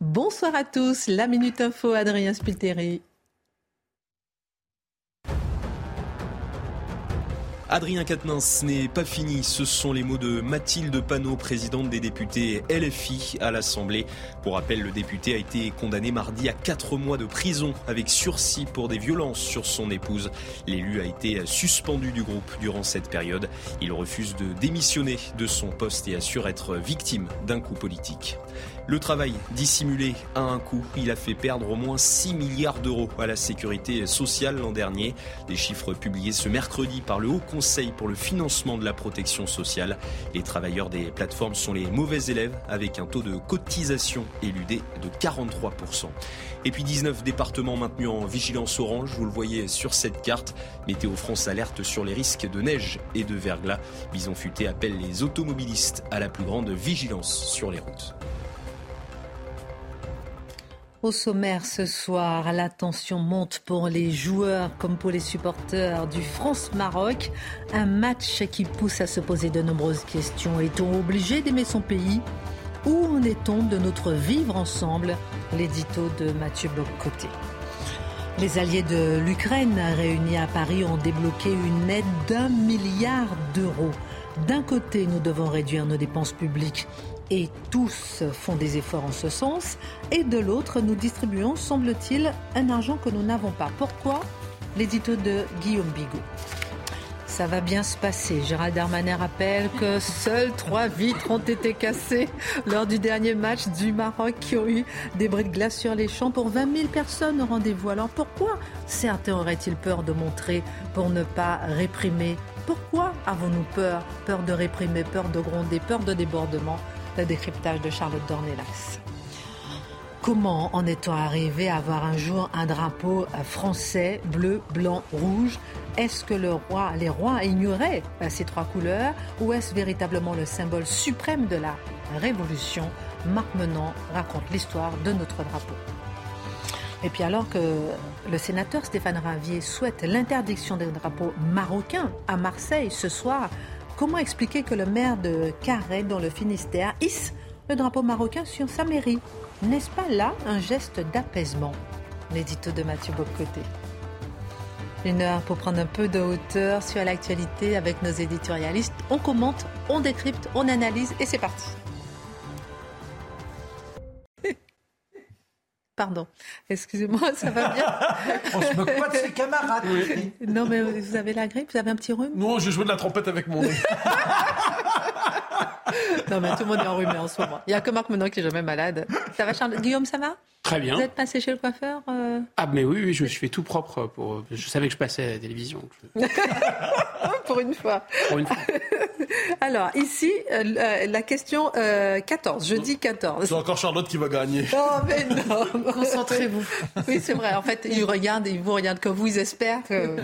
Bonsoir à tous, la Minute Info, Adrien Spiteri. Adrien Quatennens n'est pas fini. Ce sont les mots de Mathilde Panot, présidente des députés LFI à l'Assemblée. Pour rappel, le député a été condamné mardi à 4 mois de prison avec sursis pour des violences sur son épouse. L'élu a été suspendu du groupe durant cette période. Il refuse de démissionner de son poste et assure être victime d'un coup politique. Le travail dissimulé à un coup, il a fait perdre au moins 6 milliards d'euros à la sécurité sociale l'an dernier. Des chiffres publiés ce mercredi par le Haut Conseil pour le financement de la protection sociale. Les travailleurs des plateformes sont les mauvais élèves avec un taux de cotisation éludé de 43%. Et puis 19 départements maintenus en vigilance orange, vous le voyez sur cette carte. Météo France alerte sur les risques de neige et de verglas. Bison Futé appelle les automobilistes à la plus grande vigilance sur les routes. Au sommaire ce soir, la tension monte pour les joueurs comme pour les supporters du France-Maroc. Un match qui pousse à se poser de nombreuses questions. Est-on obligé d'aimer son pays Où en est-on de notre vivre ensemble? L'édito de Mathieu Boccoté. Les alliés de l'Ukraine réunis à Paris ont débloqué une aide d'un milliard d'euros. D'un côté, nous devons réduire nos dépenses publiques et tous font des efforts en ce sens. Et de l'autre, nous distribuons, semble-t-il, un argent que nous n'avons pas. Pourquoi? L'édito de Guillaume Bigot. Ça va bien se passer. Gérald Darmanin rappelle que seules trois vitres ont été cassées lors du dernier match du Maroc qui ont eu des bris de glace sur les champs pour 20 000 personnes au rendez-vous. Alors pourquoi certains auraient-ils peur de montrer pour ne pas réprimer? Pourquoi avons-nous peur Peur de réprimer, peur de gronder, peur de débordement? Le décryptage de Charlotte Dornelas. Comment en est-on arrivé à avoir un jour un drapeau français bleu, blanc, rouge? Est-ce que le roi, les rois ignoraient ces trois couleurs? Ou est-ce véritablement le symbole suprême de la révolution? Marc Menant raconte l'histoire de notre drapeau. Et puis alors que le sénateur Stéphane Ravier souhaite l'interdiction des drapeaux marocains à Marseille ce soir, Comment expliquer que le maire de Carré, dans le Finistère, hisse le drapeau marocain sur sa mairie? N'est-ce pas là un geste d'apaisement? L'édito de Mathieu Bocoté. Une heure pour prendre un peu de hauteur sur l'actualité avec nos éditorialistes. On commente, on décrypte, on analyse et c'est parti. Pardon, excusez-moi, ça va bien On se moque pas de ses camarades. Non, mais vous avez la grippe Vous avez un petit rhume? Non, je joue de la trompette avec mon nez. non, mais tout le monde est enrhumé en ce moment. Il n'y a que Marc Menon qui est jamais malade. Ça va, Charles? Guillaume, ça va? Très bien. Vous êtes passé chez le coiffeur euh? Ah, mais oui, oui, je, je fais tout propre. Pour... Je savais que je passais à la télévision. pour une fois. Pour une fois. Alors, ici, euh, la question euh, 14, je dis 14. C'est encore Charlotte qui va gagner. Oh, mais non Concentrez-vous. Oui, c'est vrai. En fait, ils regardent, ils vous regardent comme vous, ils espèrent que...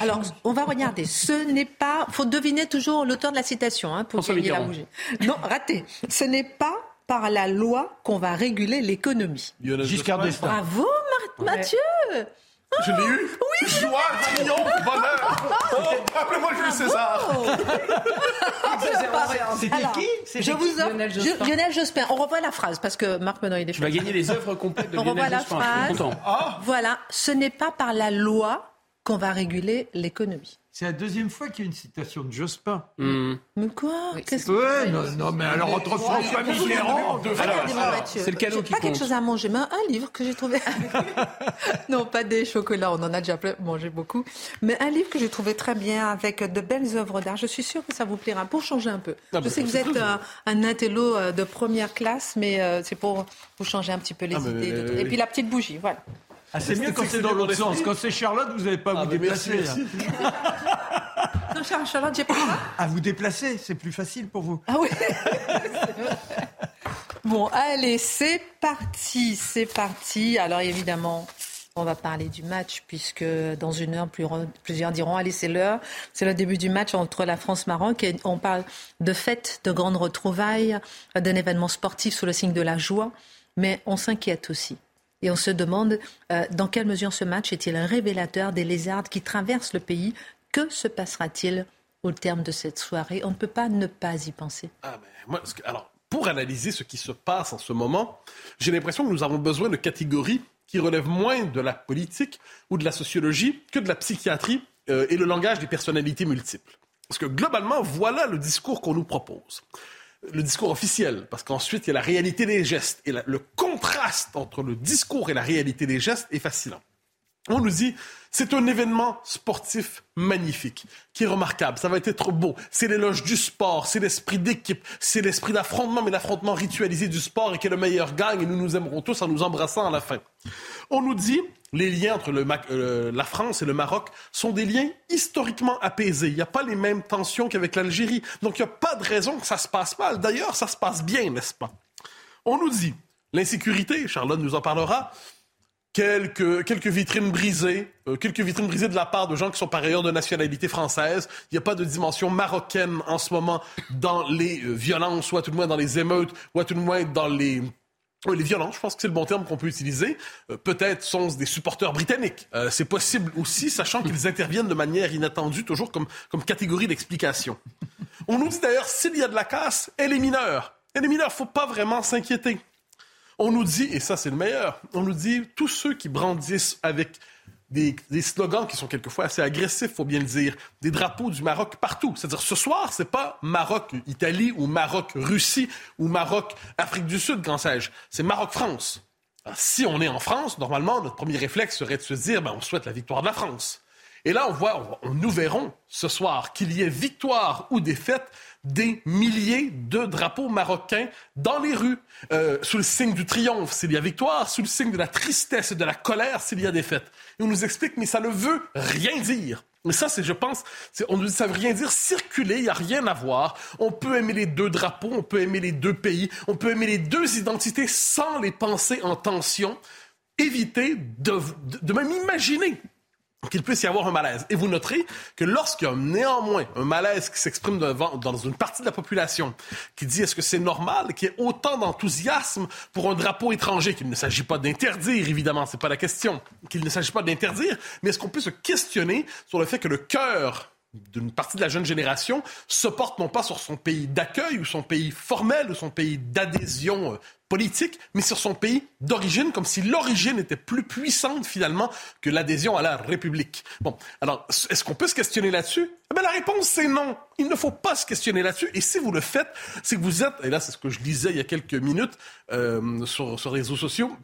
Alors, on va regarder. Ce n'est pas... faut deviner toujours l'auteur de la citation hein, pour François gagner la Mitterrand. bougie. Non, raté. Ce n'est pas par la loi qu'on va réguler l'économie. Giscard d'Estaing. Bravo, Mar- Mathieu Je l'ai eu Oui Joie, triomphe, bonheur oh, Appelez-moi Jules César C'était Alors, qui? Je C'était vous offre Lionel Je- Jospin? Lionel Jospin. On revoit la phrase parce que Marc Menon, il est Tu vas gagner les œuvres complètes de On revoit Lionel la Jospin. Je phrase. suis content. Voilà, ce n'est pas par la loi qu'on va réguler l'économie. C'est la deuxième fois qu'il y a une citation de Jospin. Hmm. Mais quoi Oui, Qu'est-ce Ouais, non, non, mais alors entre François Mitterrand, de c'est le cadeau qui pas quelque compte. chose à manger, mais un livre que j'ai trouvé. non, pas des chocolats, on en a déjà plein- mangé beaucoup. Mais un livre que j'ai trouvé très bien avec de belles œuvres d'art. Je suis sûre que ça vous plaira pour changer un peu. Ah je bah, sais que vous êtes un, un intello euh, de première classe, mais euh, c'est pour vous changer un petit peu les Ah, mais- idées. de tout. Et puis la petite bougie, voilà. Ah, c'est mieux quand C'est dans l'autre sens. Quand c'est Charlotte, vous n'avez pas à Ah, vous déplacer. merci. hein. Non, Charlotte, j'ai pas À vous déplacer, c'est plus facile pour vous. Ah oui. bon, allez, c'est parti, c'est parti. Alors évidemment, on va parler du match puisque dans une heure, plusieurs diront allez, c'est l'heure. C'est le début du match entre la France-Maroc et on parle de fête, de grandes retrouvailles, d'un événement sportif sous le signe de la joie. Mais on s'inquiète aussi. Et on se demande euh, dans quelle mesure ce match est-il révélateur des lézards qui traversent le pays? Que se passera-t-il au terme de cette soirée? On ne peut pas ne pas y penser. Ah, alors, pour analyser ce qui se passe en ce moment, j'ai l'impression que nous avons besoin de catégories qui relèvent moins de la politique ou de la sociologie que de la psychiatrie euh, et le langage des personnalités multiples. Parce que globalement, voilà le discours qu'on nous propose le discours officiel, parce qu'ensuite, il y a la réalité des gestes. Et le contraste entre le discours et la réalité des gestes est fascinant. On nous dit, c'est un événement sportif magnifique, qui est remarquable, ça va être beau. C'est l'éloge du sport, c'est l'esprit d'équipe, c'est l'esprit d'affrontement, mais l'affrontement ritualisé du sport et que le meilleur gagne et nous nous aimerons tous en nous embrassant à la fin. On nous dit, les liens entre euh, la France et le Maroc sont des liens historiquement apaisés. Il n'y a pas les mêmes tensions qu'avec l'Algérie. Donc, il n'y a pas de raison que ça se passe mal. D'ailleurs, ça se passe bien, n'est-ce pas? On nous dit l'insécurité, Charlotte nous en parlera, quelques, quelques vitrines brisées, euh, quelques vitrines brisées de la part de gens qui sont par ailleurs de nationalité française. Il n'y a pas de dimension marocaine en ce moment dans les euh, violences, ou à tout le moins dans les émeutes, ou à tout le moins dans les les violences, je pense que c'est le bon terme qu'on peut utiliser. Euh, peut-être sont-ce des supporters britanniques. c'est possible aussi, sachant qu'ils interviennent de manière inattendue, toujours comme, comme catégorie d'explication. On nous dit d'ailleurs, s'il y a de la casse, elle est mineure. Elle est mineure, faut pas vraiment s'inquiéter. On nous dit, et ça c'est le meilleur, on nous dit tous ceux qui brandissent avec des, slogans qui sont quelquefois assez agressifs, faut bien le dire, des drapeaux du Maroc partout. C'est-à-dire ce soir, c'est pas Maroc-Italie ou Maroc-Russie ou Maroc-Afrique du Sud, quand sais-je. C'est Maroc-France. Si on est en France, normalement, notre premier réflexe serait de se dire, ben, on souhaite la victoire de la France. Et là, on voit, nous verrons ce soir qu'il y ait victoire ou défaite des milliers de drapeaux marocains dans les rues, euh, sous le signe du triomphe s'il y a victoire, sous le signe de la tristesse et de la colère s'il y a défaite. Et on nous explique, mais ça ne veut rien dire. Mais ça, c'est, je pense, on ça veut rien dire circuler, il n'y a rien à voir. On peut aimer les deux drapeaux, on peut aimer les deux pays, on peut aimer les deux identités sans les penser en tension. Éviter de même imaginer qu'il puisse y avoir un malaise. Et vous noterez que lorsqu'il y a néanmoins un malaise qui s'exprime dans une partie de la population qui dit est-ce que c'est normal qu'il y ait autant d'enthousiasme pour un drapeau étranger? Qu'il ne s'agit pas d'interdire, évidemment, c'est pas la question, qu'il ne s'agit pas d'interdire, mais est-ce qu'on peut se questionner sur le fait que le cœur d'une partie de la jeune génération se porte non pas sur son pays d'accueil ou son pays formel ou son pays d'adhésion euh, politique, mais sur son pays d'origine, comme si l'origine était plus puissante finalement que l'adhésion à la République. Bon, alors, est-ce qu'on peut se questionner là-dessus? Eh bien, la réponse, c'est non. Il ne faut pas se questionner là-dessus. Et si vous le faites, c'est que vous êtes, et là, c'est ce que je lisais il y a quelques minutes euh, sur, sur les réseaux sociaux,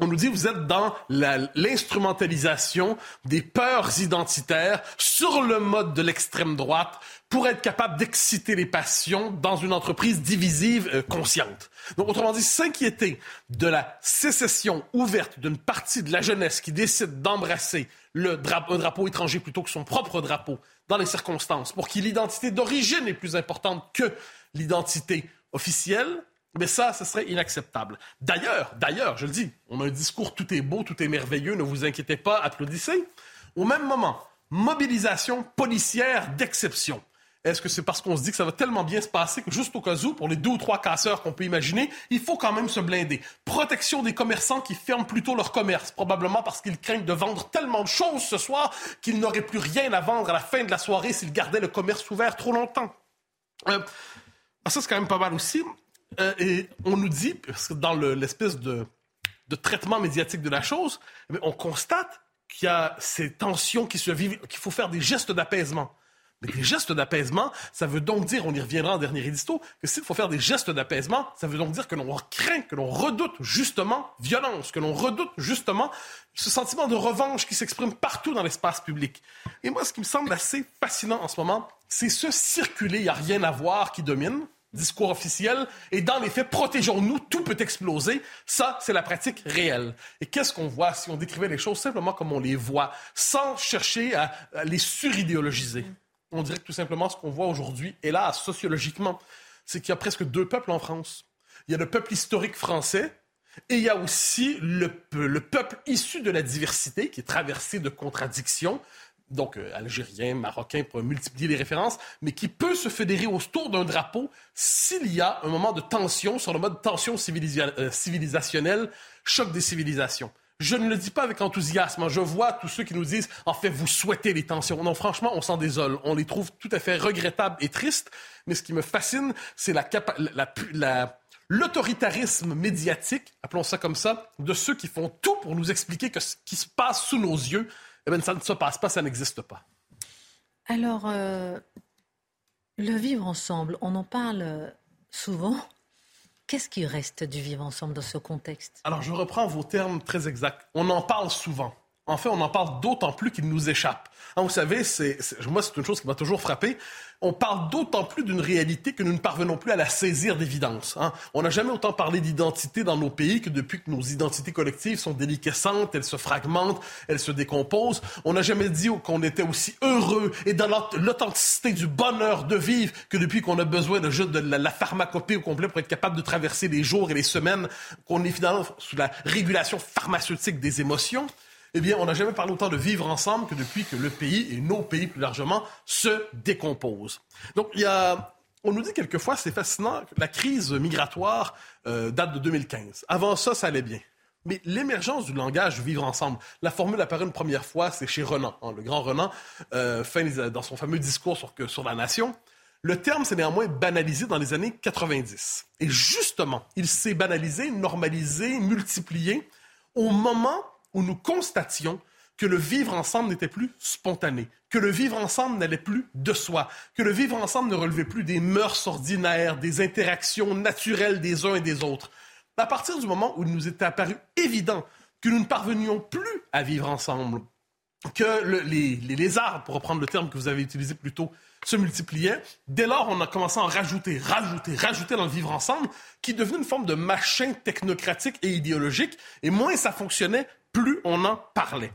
on nous dit vous êtes dans l'instrumentalisation des peurs identitaires sur le mode de l'extrême droite pour être capable d'exciter les passions dans une entreprise divisive euh, consciente. Donc, autrement dit, s'inquiéter de la sécession ouverte d'une partie de la jeunesse qui décide d'embrasser le un drapeau étranger plutôt que son propre drapeau dans les circonstances, pour qui l'identité d'origine est plus importante que l'identité officielle, mais ça, ce serait inacceptable. D'ailleurs, d'ailleurs, je le dis, on a un discours tout est beau, tout est merveilleux, ne vous inquiétez pas, applaudissez. Au même moment, mobilisation policière d'exception. Est-ce que c'est parce qu'on se dit que ça va tellement bien se passer que juste au cas où, pour les deux ou trois casseurs qu'on peut imaginer, il faut quand même se blinder? Protection des commerçants qui ferment plutôt leur commerce, probablement parce qu'ils craignent de vendre tellement de choses ce soir qu'ils n'auraient plus rien à vendre à la fin de la soirée s'ils gardaient le commerce ouvert trop longtemps. Euh, ah, ça, c'est quand même pas mal aussi. Euh, et on nous dit, dans l'espèce de, traitement médiatique de la chose, on constate qu'il y a ces tensions qui se vivent, qu'il faut faire des gestes d'apaisement. Mais des gestes d'apaisement, ça veut donc dire, on y reviendra en dernier édito, que s'il faut faire des gestes d'apaisement, ça veut donc dire que l'on craint, que l'on redoute justement violence, que l'on redoute justement ce sentiment de revanche qui s'exprime partout dans l'espace public. Et moi, ce qui me semble assez fascinant en ce moment, c'est ce circuler, il n'y a rien à voir qui domine discours officiel, et dans les faits, protégeons-nous, tout peut exploser. Ça, c'est la pratique réelle. Et qu'est-ce qu'on voit si on décrivait les choses simplement comme on les voit, sans chercher à, les suridéologiser? On dirait tout simplement ce qu'on voit aujourd'hui, là, sociologiquement, c'est qu'il y a presque deux peuples en France. Il y a le peuple historique français, et il y a aussi le, le, peuple issu de la diversité qui est traversé de contradictions, donc euh, algérien, marocain, pour multiplier les références, mais qui peut se fédérer autour d'un drapeau s'il y a un moment de tension sur le mode tension euh, civilisationnelle, choc des civilisations. Je ne le dis pas avec enthousiasme. Je vois tous ceux qui nous disent, en fait, vous souhaitez les tensions. Non, franchement, on s'en désole. On les trouve tout à fait regrettables et tristes. Mais ce qui me fascine, c'est la, la, la l'autoritarisme médiatique, appelons ça comme ça, de ceux qui font tout pour nous expliquer que ce qui se passe sous nos yeux, eh bien, ça ne se passe pas, ça n'existe pas. Alors, euh, le vivre ensemble, on en parle souvent. Qu'est-ce qui reste du vivre ensemble dans ce contexte? Alors, je reprends vos termes très exacts. On en parle souvent. En fait, on en parle d'autant plus qu'il nous échappe. Hein, vous savez, c'est, moi, c'est une chose qui m'a toujours frappé. On parle d'autant plus d'une réalité que nous ne parvenons plus à la saisir d'évidence. Hein. On n'a jamais autant parlé d'identité dans nos pays que depuis que nos identités collectives sont déliquescentes, elles se fragmentent, elles se décomposent. On n'a jamais dit qu'on était aussi heureux et dans l'authenticité du bonheur de vivre que depuis qu'on a besoin de, de la, la pharmacopée au complet pour être capable de traverser les jours et les semaines, qu'on est finalement sous la régulation pharmaceutique des émotions eh bien, on n'a jamais parlé autant de vivre ensemble que depuis que le pays, et nos pays plus largement, se décomposent. Donc, il y a... On nous dit quelquefois, c'est fascinant, la crise migratoire euh, date de 2015. Avant ça, ça allait bien. Mais l'émergence du langage vivre ensemble, la formule apparaît une première fois, c'est chez Renan, hein, le grand Renan, euh, dans son fameux discours sur, sur la nation. Le terme s'est néanmoins banalisé dans les années 90. Et justement, il s'est banalisé, normalisé, multiplié au moment où nous constations que le vivre ensemble n'était plus spontané, que le vivre ensemble n'allait plus de soi, que le vivre ensemble ne relevait plus des mœurs ordinaires, des interactions naturelles des uns et des autres. À partir du moment où il nous était apparu évident que nous ne parvenions plus à vivre ensemble, que les, les, lézards, pour reprendre le terme que vous avez utilisé plus tôt, se multipliaient. Dès lors, on a commencé à en rajouter, rajouter, rajouter dans le vivre ensemble, qui devenait une forme de machin technocratique et idéologique. Et moins ça fonctionnait, plus on en parlait.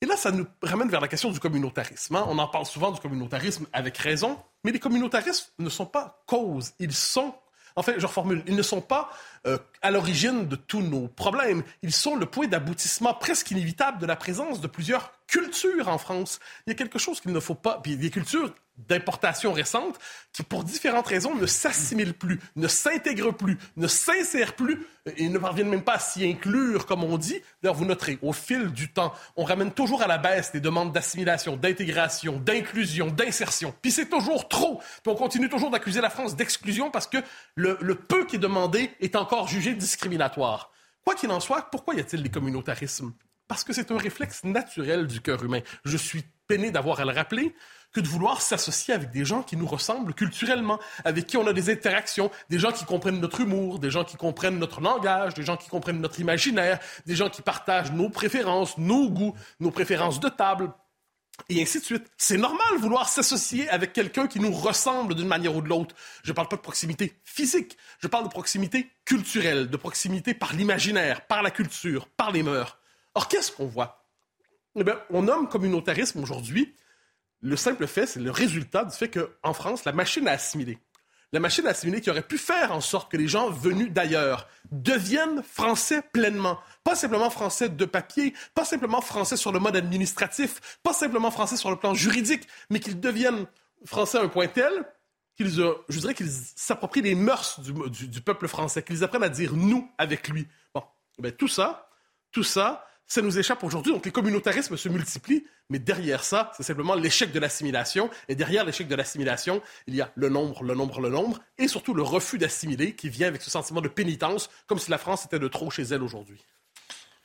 Et là, ça nous ramène vers la question du communautarisme. Hein. On en parle souvent du communautarisme avec raison, mais les communautarismes ne sont pas cause, ils sont en fait, je reformule, ils ne sont pas euh, à l'origine de tous nos problèmes. Ils sont le point d'aboutissement presque inévitable de la présence de plusieurs cultures en France. Il y a quelque chose qu'il ne faut pas. Puis des cultures d'importation récente qui, pour différentes raisons, ne s'assimilent plus, ne s'intègrent plus, ne s'insèrent plus et ne parviennent même pas à s'y inclure, comme on dit. D'ailleurs, vous noterez, au fil du temps, on ramène toujours à la baisse les demandes d'assimilation, d'intégration, d'inclusion, d'insertion. Puis c'est toujours trop. Puis on continue toujours d'accuser la France d'exclusion parce que le, le peu qui est demandé est encore jugé discriminatoire. Quoi qu'il en soit, pourquoi y a-t-il des communautarismes? Parce que c'est un réflexe naturel du cœur humain. Je suis peiné d'avoir à le rappeler que de vouloir s'associer avec des gens qui nous ressemblent culturellement, avec qui on a des interactions, des gens qui comprennent notre humour, des gens qui comprennent notre langage, des gens qui comprennent notre imaginaire, des gens qui partagent nos préférences, nos goûts, nos préférences de table, et ainsi de suite. C'est normal vouloir s'associer avec quelqu'un qui nous ressemble d'une manière ou de l'autre. Je ne parle pas de proximité physique, je parle de proximité culturelle, de proximité par l'imaginaire, par la culture, par les mœurs. Or, qu'est-ce qu'on voit? Eh bien, on nomme communautarisme aujourd'hui le simple fait, c'est le résultat du fait qu'en France, la machine à assimiler, la machine à assimiler qui aurait pu faire en sorte que les gens venus d'ailleurs deviennent français pleinement. Pas simplement français de papier, pas simplement français sur le mode administratif, pas simplement français sur le plan juridique, mais qu'ils deviennent français à un point tel qu'ils, je dirais qu'ils s'approprient les mœurs du, peuple français, qu'ils apprennent à dire nous avec lui. Bon, ben, tout ça, tout ça, ça nous échappe aujourd'hui. Donc les communautarismes se multiplient, mais derrière ça, c'est simplement l'échec de l'assimilation. Et derrière l'échec de l'assimilation, il y a le nombre, le nombre, le nombre, et surtout le refus d'assimiler qui vient avec ce sentiment de pénitence, comme si la France était de trop chez elle aujourd'hui.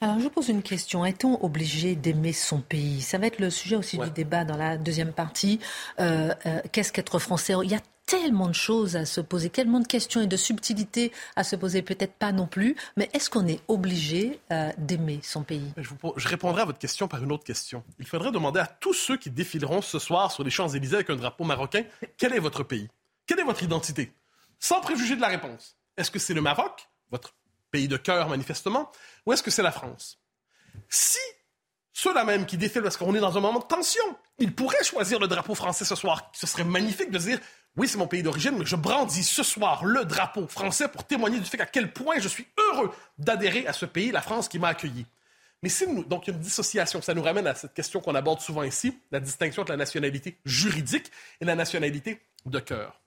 Alors, je pose une question. Est-on obligé d'aimer son pays? Ça va être le sujet aussi du débat dans la deuxième partie. Euh, euh, qu'est-ce qu'être français? Il y a tellement de choses à se poser, tellement de questions et de subtilités à se poser, peut-être pas non plus, mais est-ce qu'on est obligé euh, d'aimer son pays? Je, je, répondrai à votre question par une autre question. Il faudrait demander à tous ceux qui défileront ce soir sur les Champs-Élysées avec un drapeau marocain, quel est votre pays? Quelle est votre identité? Sans préjuger de la réponse. Est-ce que c'est le Maroc, votre pays de cœur manifestement, ou est-ce que c'est la France? Si ceux-là même qui défilent parce qu'on est dans un moment de tension, ils pourraient choisir le drapeau français ce soir. Ce serait magnifique de dire oui, c'est mon pays d'origine, mais je brandis ce soir le drapeau français pour témoigner du fait à quel point je suis heureux d'adhérer à ce pays, la France, qui m'a accueilli. Mais si nous, donc il y a une dissociation, ça nous ramène à cette question qu'on aborde souvent ici, la distinction entre la nationalité juridique et la nationalité de cœur.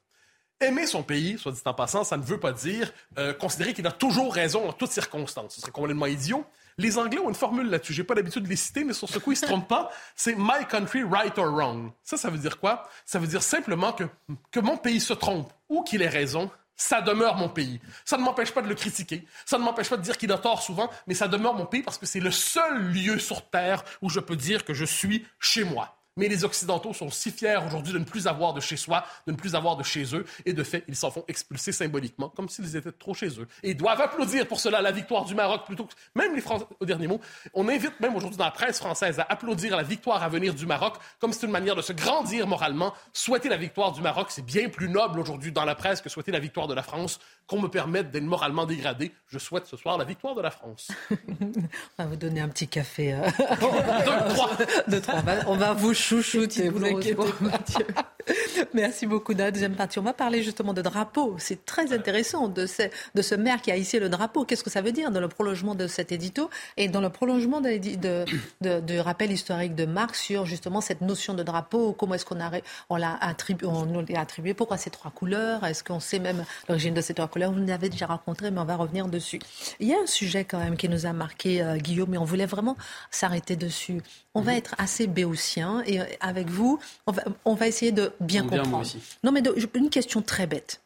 Aimer son pays, soit dit en passant, ça ne veut pas dire euh, considérer qu'il a toujours raison en toutes circonstances. Ce serait complètement idiot. Les Anglais ont une formule là-dessus. J'ai pas l'habitude de les citer, mais sur ce coup, ils se trompent pas. C'est My country, right or wrong. Ça, ça veut dire quoi? Ça veut dire simplement que, que mon pays se trompe ou qu'il ait raison. Ça demeure mon pays. Ça ne m'empêche pas de le critiquer. Ça ne m'empêche pas de dire qu'il a tort souvent, mais ça demeure mon pays parce que c'est le seul lieu sur Terre où je peux dire que je suis chez moi. Mais les Occidentaux sont si fiers aujourd'hui de ne plus avoir de chez soi, de ne plus avoir de chez eux, et de fait, ils s'en font expulser symboliquement, comme s'ils étaient trop chez eux. Et ils doivent applaudir pour cela la victoire du Maroc plutôt que même les Français, au dernier mot. On invite même aujourd'hui dans la presse française à applaudir la victoire à venir du Maroc, comme c'est une manière de se grandir moralement. Souhaiter la victoire du Maroc, c'est bien plus noble aujourd'hui dans la presse que souhaiter la victoire de la France qu'on me permette d'être moralement dégradé. Je souhaite ce soir la victoire de la France. on va vous donner un petit café. Euh... Deux, trois. Deux, trois. On va vous chouchouter, vous inquiétez pas. Merci beaucoup. Dans la deuxième partie, on va parler justement de drapeau. C'est très intéressant de ce, de ce maire qui a hissé le drapeau. Qu'est-ce que ça veut dire dans le prolongement de cet édito et dans le prolongement de, de, de, de rappel historique de Marx sur justement cette notion de drapeau? Comment est-ce qu'on on l'a attribué, on l'a attribué? Pourquoi ces trois couleurs? Est-ce qu'on sait même l'origine de ces trois couleurs? Vous nous avez déjà rencontré, mais on va revenir dessus. Il y a un sujet quand même qui nous a marqué, euh, Guillaume, mais on voulait vraiment s'arrêter dessus. On va être assez béotien et euh, avec vous, on va, on va essayer de bien comprendre. Non, mais une question très bête.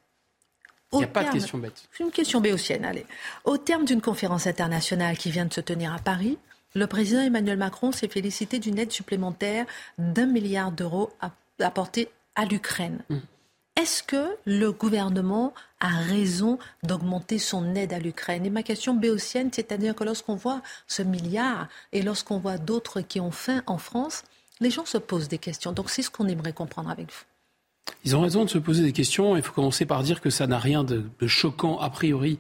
Il n'y a pas de question bête. Une question béotienne, allez. Au terme d'une conférence internationale qui vient de se tenir à Paris, le président Emmanuel Macron s'est félicité d'une aide supplémentaire d'un milliard d'euros apportée à l'Ukraine. Mm. Est-ce que le gouvernement a raison d'augmenter son aide à l'Ukraine? Et ma question béotienne, c'est-à-dire que lorsqu'on voit ce milliard et lorsqu'on voit d'autres qui ont faim en France, les gens se posent des questions. Donc c'est ce qu'on aimerait comprendre avec vous. Ils ont raison de se poser des questions. Il faut commencer par dire que ça n'a rien de, choquant a priori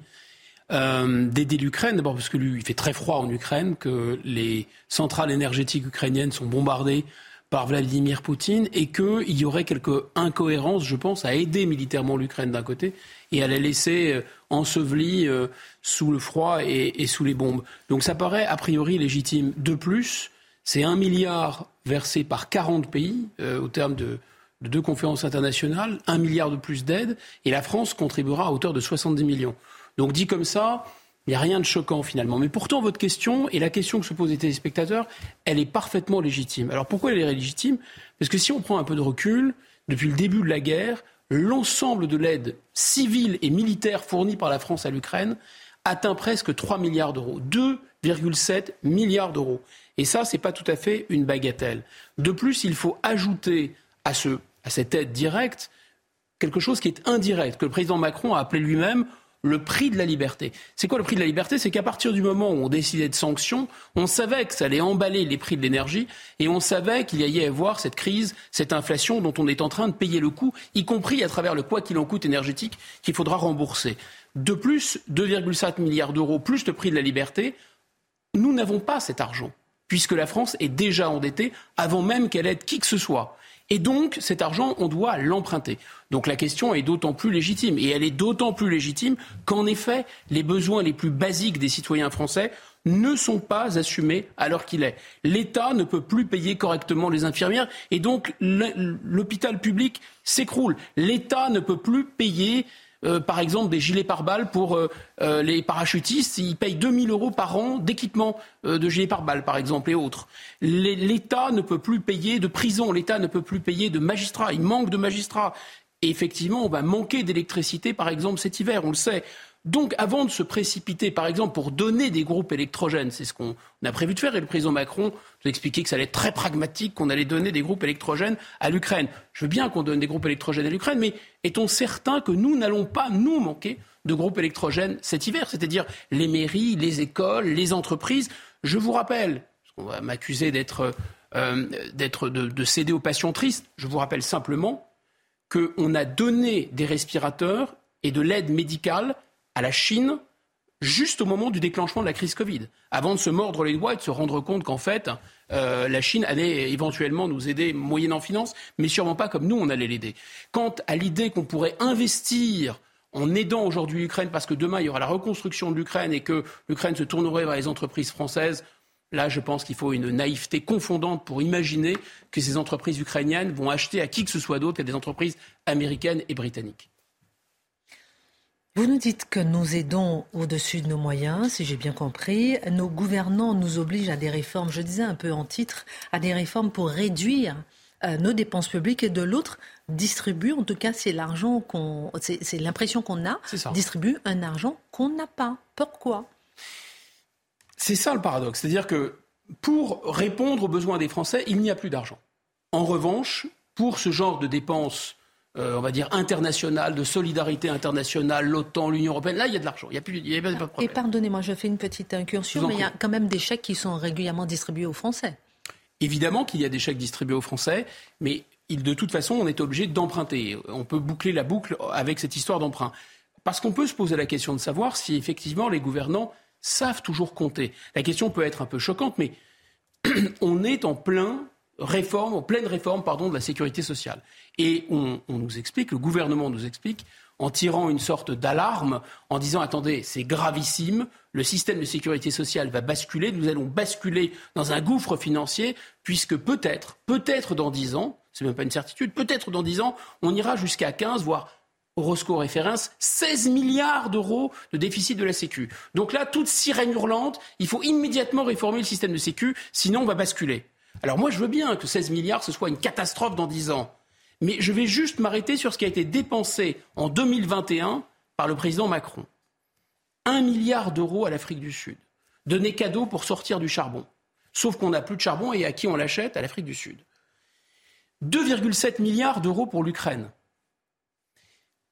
euh, d'aider l'Ukraine. D'abord parce que il fait très froid en Ukraine, que les centrales énergétiques ukrainiennes sont bombardées par Vladimir Poutine et qu'il y aurait quelques incohérences, je pense, à aider militairement l'Ukraine d'un côté et à la laisser euh, ensevelie euh, sous le froid et, et, sous les bombes. Donc ça paraît a priori légitime. De plus, c'est un milliard versé par 40 pays euh, au terme de, deux conférences internationales, un milliard de plus d'aide, et la France contribuera à hauteur de 70 millions. Donc dit comme ça, il n'y a rien de choquant finalement. Mais pourtant, votre question et la question que se posent les téléspectateurs, elle est parfaitement légitime. Alors pourquoi elle est légitime? Parce que si on prend un peu de recul, depuis le début de la guerre, l'ensemble de l'aide civile et militaire fournie par la France à l'Ukraine atteint presque 3 milliards d'euros. 2,7 milliards d'euros. Et ça, ce n'est pas tout à fait une bagatelle. De plus, il faut ajouter à, ce, à cette aide directe quelque chose qui est indirect, que le président Macron a appelé lui-même le prix de la liberté. C'est quoi le prix de la liberté? C'est qu'à partir du moment où on décidait de sanctions, on savait que ça allait emballer les prix de l'énergie et on savait qu'il y allait avoir cette crise, cette inflation dont on est en train de payer le coût, y compris à travers le quoi qu'il en coûte énergétique qu'il faudra rembourser. De plus, 2,7 milliards d'euros plus le prix de la liberté, nous n'avons pas cet argent puisque la France est déjà endettée avant même qu'elle aide qui que ce soit. Et donc, cet argent, on doit l'emprunter. Donc la question est d'autant plus légitime. Et elle est d'autant plus légitime qu'en effet, les besoins les plus basiques des citoyens français ne sont pas assumés à l'heure qu'il est. L'État ne peut plus payer correctement les infirmières et donc l'hôpital public s'écroule. L'État ne peut plus payer euh, par exemple, des gilets pare-balles pour euh, euh, les parachutistes. Ils payent 2000 euros par an d'équipement de gilets pare-balles, par exemple, et autres. L'État ne peut plus payer de prison, l'État ne peut plus payer de magistrats. Il manque de magistrats. Et effectivement, on va manquer d'électricité, par exemple, cet hiver, on le sait. Donc, avant de se précipiter, par exemple, pour donner des groupes électrogènes, c'est ce qu'on a prévu de faire, et le président Macron nous a expliqué que ça allait être très pragmatique, qu'on allait donner des groupes électrogènes à l'Ukraine. Je veux bien qu'on donne des groupes électrogènes à l'Ukraine, mais est-on certain que nous n'allons pas, nous, manquer de groupes électrogènes cet hiver C'est-à-dire les mairies, les écoles, les entreprises? Je vous rappelle, parce qu'on va m'accuser d'être, euh, d'être de, de céder aux passions tristes, je vous rappelle simplement qu'on a donné des respirateurs et de l'aide médicale à la Chine juste au moment du déclenchement de la crise Covid, avant de se mordre les doigts et de se rendre compte qu'en fait, euh, la Chine allait éventuellement nous aider moyennant finance, mais sûrement pas comme nous on allait l'aider. Quant à l'idée qu'on pourrait investir en aidant aujourd'hui l'Ukraine, parce que demain il y aura la reconstruction de l'Ukraine et que l'Ukraine se tournerait vers les entreprises françaises, Là, je pense qu'il faut une naïveté confondante pour imaginer que ces entreprises ukrainiennes vont acheter à qui que ce soit d'autre qu'à des entreprises américaines et britanniques. Vous nous dites que nous aidons au-dessus de nos moyens, si j'ai bien compris. Nos gouvernants nous obligent à des réformes, je disais un peu en titre, à des réformes pour réduire euh, nos dépenses publiques et de l'autre distribue, en tout cas c'est l'argent qu'on, c'est l'impression qu'on a, distribue un argent qu'on n'a pas. Pourquoi? C'est ça le paradoxe, c'est-à-dire que pour répondre aux besoins des Français, il n'y a plus d'argent. En revanche, pour ce genre de dépenses euh, on va dire, internationale, de solidarité internationale, l'OTAN, l'Union européenne. Là, il y a de l'argent. Il n'y a, plus, a pas de problème. Et pardonnez-moi, je fais une petite incursion, mais il y a quand même des chèques qui sont régulièrement distribués aux Français. Évidemment qu'il y a des chèques distribués aux Français, mais de toute façon, on est obligé d'emprunter. On peut boucler la boucle avec cette histoire d'emprunt. Parce qu'on peut se poser la question de savoir si effectivement les gouvernants savent toujours compter. La question peut être un peu choquante, mais on est en plein réforme, en pleine réforme pardon, de la sécurité sociale. Et on, nous explique, le gouvernement nous explique, en tirant une sorte d'alarme, en disant attendez, c'est gravissime, le système de sécurité sociale va basculer, nous allons basculer dans un gouffre financier, puisque peut-être, peut-être dans dix ans, c'est même pas une certitude, peut-être dans dix ans, on ira jusqu'à 15, voire Roscoe référence, 16 milliards d'euros de déficit de la Sécu. Donc là, toute sirène hurlante, il faut immédiatement réformer le système de Sécu, sinon on va basculer. Alors moi, je veux bien que 16 milliards, ce soit une catastrophe dans 10 ans. Mais je vais juste m'arrêter sur ce qui a été dépensé en 2021 par le président Macron. Un milliard d'euros à l'Afrique du Sud. Donné cadeau pour sortir du charbon. Sauf qu'on n'a plus de charbon et à qui on l'achète? À l'Afrique du Sud. 2,7 milliards d'euros pour l'Ukraine.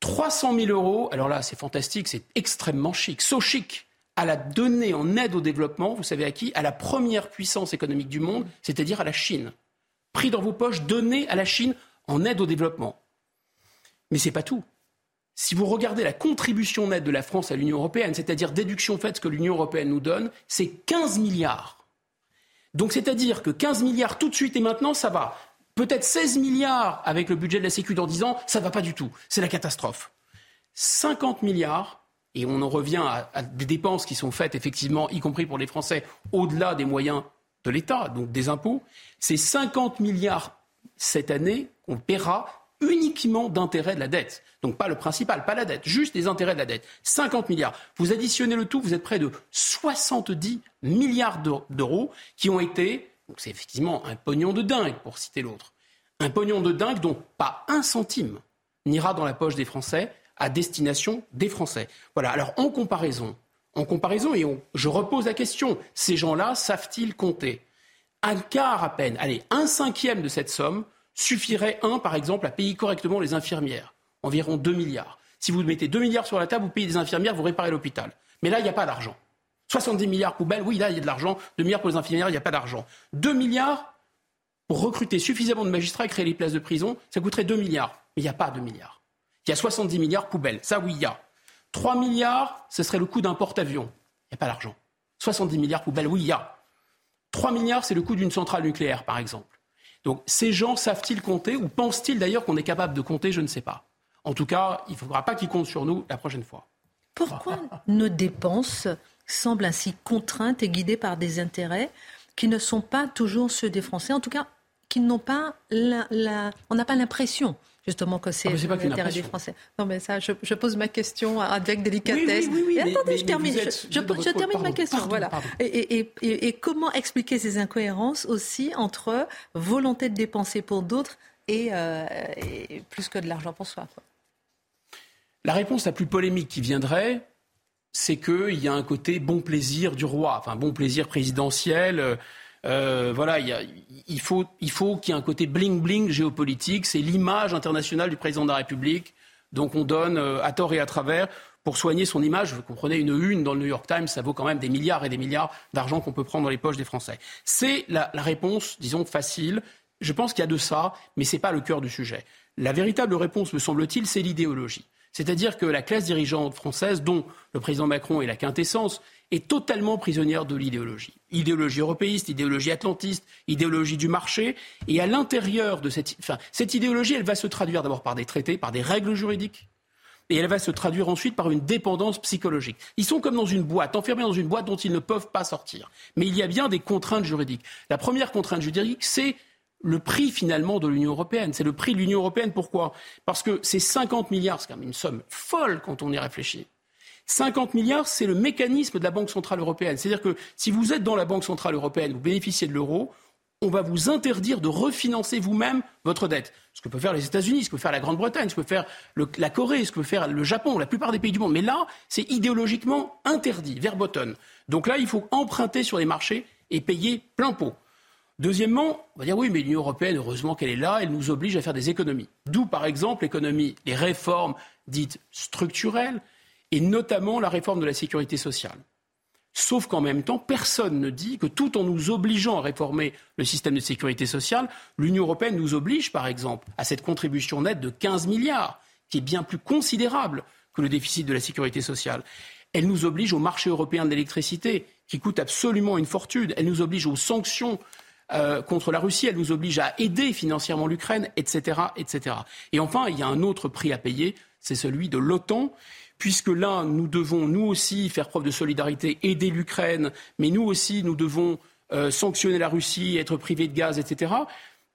300 000 euros, alors là c'est fantastique, c'est extrêmement chic, so chic, à la donner en aide au développement, vous savez à qui? À la première puissance économique du monde, c'est-à-dire à la Chine. Pris dans vos poches, donné à la Chine en aide au développement. Mais ce n'est pas tout. Si vous regardez la contribution nette de la France à l'Union européenne, c'est-à-dire déduction faite que l'Union européenne nous donne, c'est 15 milliards. Donc c'est-à-dire que 15 milliards tout de suite et maintenant, ça va. Peut-être 16 milliards avec le budget de la Sécu dans 10 ans, ça ne va pas du tout. C'est la catastrophe. 50 milliards et on en revient à, des dépenses qui sont faites effectivement, y compris pour les Français, au-delà des moyens de l'État, donc des impôts. C'est 50 milliards cette année qu'on paiera uniquement d'intérêts de la dette. Donc pas le principal, pas la dette, juste les intérêts de la dette. 50 milliards. Vous additionnez le tout, vous êtes près de 70 milliards d'euros qui ont été, c'est effectivement un pognon de dingue pour citer l'autre, un pognon de dingue dont pas un centime n'ira dans la poche des Français, à destination des Français. Voilà. Alors en comparaison, en comparaison, et je repose la question, ces gens-là savent-ils compter? Un quart à peine, allez, un cinquième de cette somme suffirait, un, par exemple, à payer correctement les infirmières, environ 2 milliards. Si vous mettez 2 milliards sur la table, vous payez des infirmières, vous réparez l'hôpital. Mais là, il n'y a pas d'argent. 70 milliards poubelles, oui, là, il y a de l'argent. 2 milliards pour les infirmières, il n'y a pas d'argent. 2 milliards pour recruter suffisamment de magistrats et créer les places de prison, ça coûterait 2 milliards. Mais il n'y a pas de milliards. Il y a 70 milliards poubelles. Ça, oui, il y a. 3 milliards, ce serait le coût d'un porte-avions. Il n'y a pas d'argent. 70 milliards poubelles, oui, il y a. 3 milliards, c'est le coût d'une centrale nucléaire, par exemple. Donc, ces gens savent-ils compter ou pensent-ils d'ailleurs qu'on est capable de compter Je ne sais pas. En tout cas, il ne faudra pas qu'ils comptent sur nous la prochaine fois. Pourquoi nos dépenses semblent ainsi contraintes et guidées par des intérêts qui ne sont pas toujours ceux des Français, en tout cas, qui n'ont pas on n'a pas l'impression justement que c'est ah, l'intérêt des Français. Non, mais ça, je, pose ma question avec délicatesse. Oui, oui, oui, attendez, je termine, je, termine ma question. voilà. Et, comment expliquer ces incohérences aussi entre volonté de dépenser pour d'autres et, euh, plus que de l'argent pour soi La réponse la plus polémique qui viendrait, c'est qu'il y a un côté bon plaisir du roi, enfin bon plaisir présidentiel. Euh, voilà, il, faut, il faut qu'il y ait un côté bling-bling géopolitique. C'est l'image internationale du président de la République. Donc on donne euh, à tort et à travers pour soigner son image. Vous comprenez, une une dans le New York Times, ça vaut quand même des milliards et des milliards d'argent qu'on peut prendre dans les poches des Français. C'est la, la réponse, disons, facile. Je pense qu'il y a de ça, mais ce n'est pas le cœur du sujet. La véritable réponse, me semble-t-il, c'est l'idéologie. C'est-à-dire que la classe dirigeante française, dont le président Macron est la quintessence, est totalement prisonnière de l'idéologie. Idéologie européiste, idéologie atlantiste, idéologie du marché. Et à l'intérieur de cette, idéologie, elle va se traduire d'abord par des traités, par des règles juridiques. Et elle va se traduire ensuite par une dépendance psychologique. Ils sont comme dans une boîte, enfermés dans une boîte dont ils ne peuvent pas sortir. Mais il y a bien des contraintes juridiques. La première contrainte juridique, c'est le prix finalement de l'Union européenne. C'est le prix de l'Union européenne. Pourquoi? Parce que ces 50 milliards, c'est quand même une somme folle quand on y réfléchit. 50 milliards, c'est le mécanisme de la Banque Centrale Européenne. C'est-à-dire que si vous êtes dans la Banque Centrale Européenne, vous bénéficiez de l'euro, on va vous interdire de refinancer vous-même votre dette. Ce que peut faire les États-Unis, ce que peut faire la Grande-Bretagne, ce que peut faire la Corée, ce que peut faire le Japon, la plupart des pays du monde. Mais là, c'est idéologiquement interdit, verboten. Donc là, il faut emprunter sur les marchés et payer plein pot. Deuxièmement, on va dire oui, mais l'Union européenne, heureusement qu'elle est là, elle nous oblige à faire des économies. D'où, par exemple, l'économie, les réformes dites structurelles, et notamment la réforme de la sécurité sociale. Sauf qu'en même temps, personne ne dit que tout en nous obligeant à réformer le système de sécurité sociale, l'Union européenne nous oblige, par exemple, à cette contribution nette de 15 milliards, qui est bien plus considérable que le déficit de la sécurité sociale. Elle nous oblige au marché européen de l'électricité, qui coûte absolument une fortune. Elle nous oblige aux sanctions euh, contre la Russie, elle nous oblige à aider financièrement l'Ukraine, etc., etc. Et enfin, il y a un autre prix à payer, c'est celui de l'OTAN puisque là, nous devons, nous aussi, faire preuve de solidarité, aider l'Ukraine, mais nous aussi, nous devons euh, sanctionner la Russie, être privés de gaz, etc.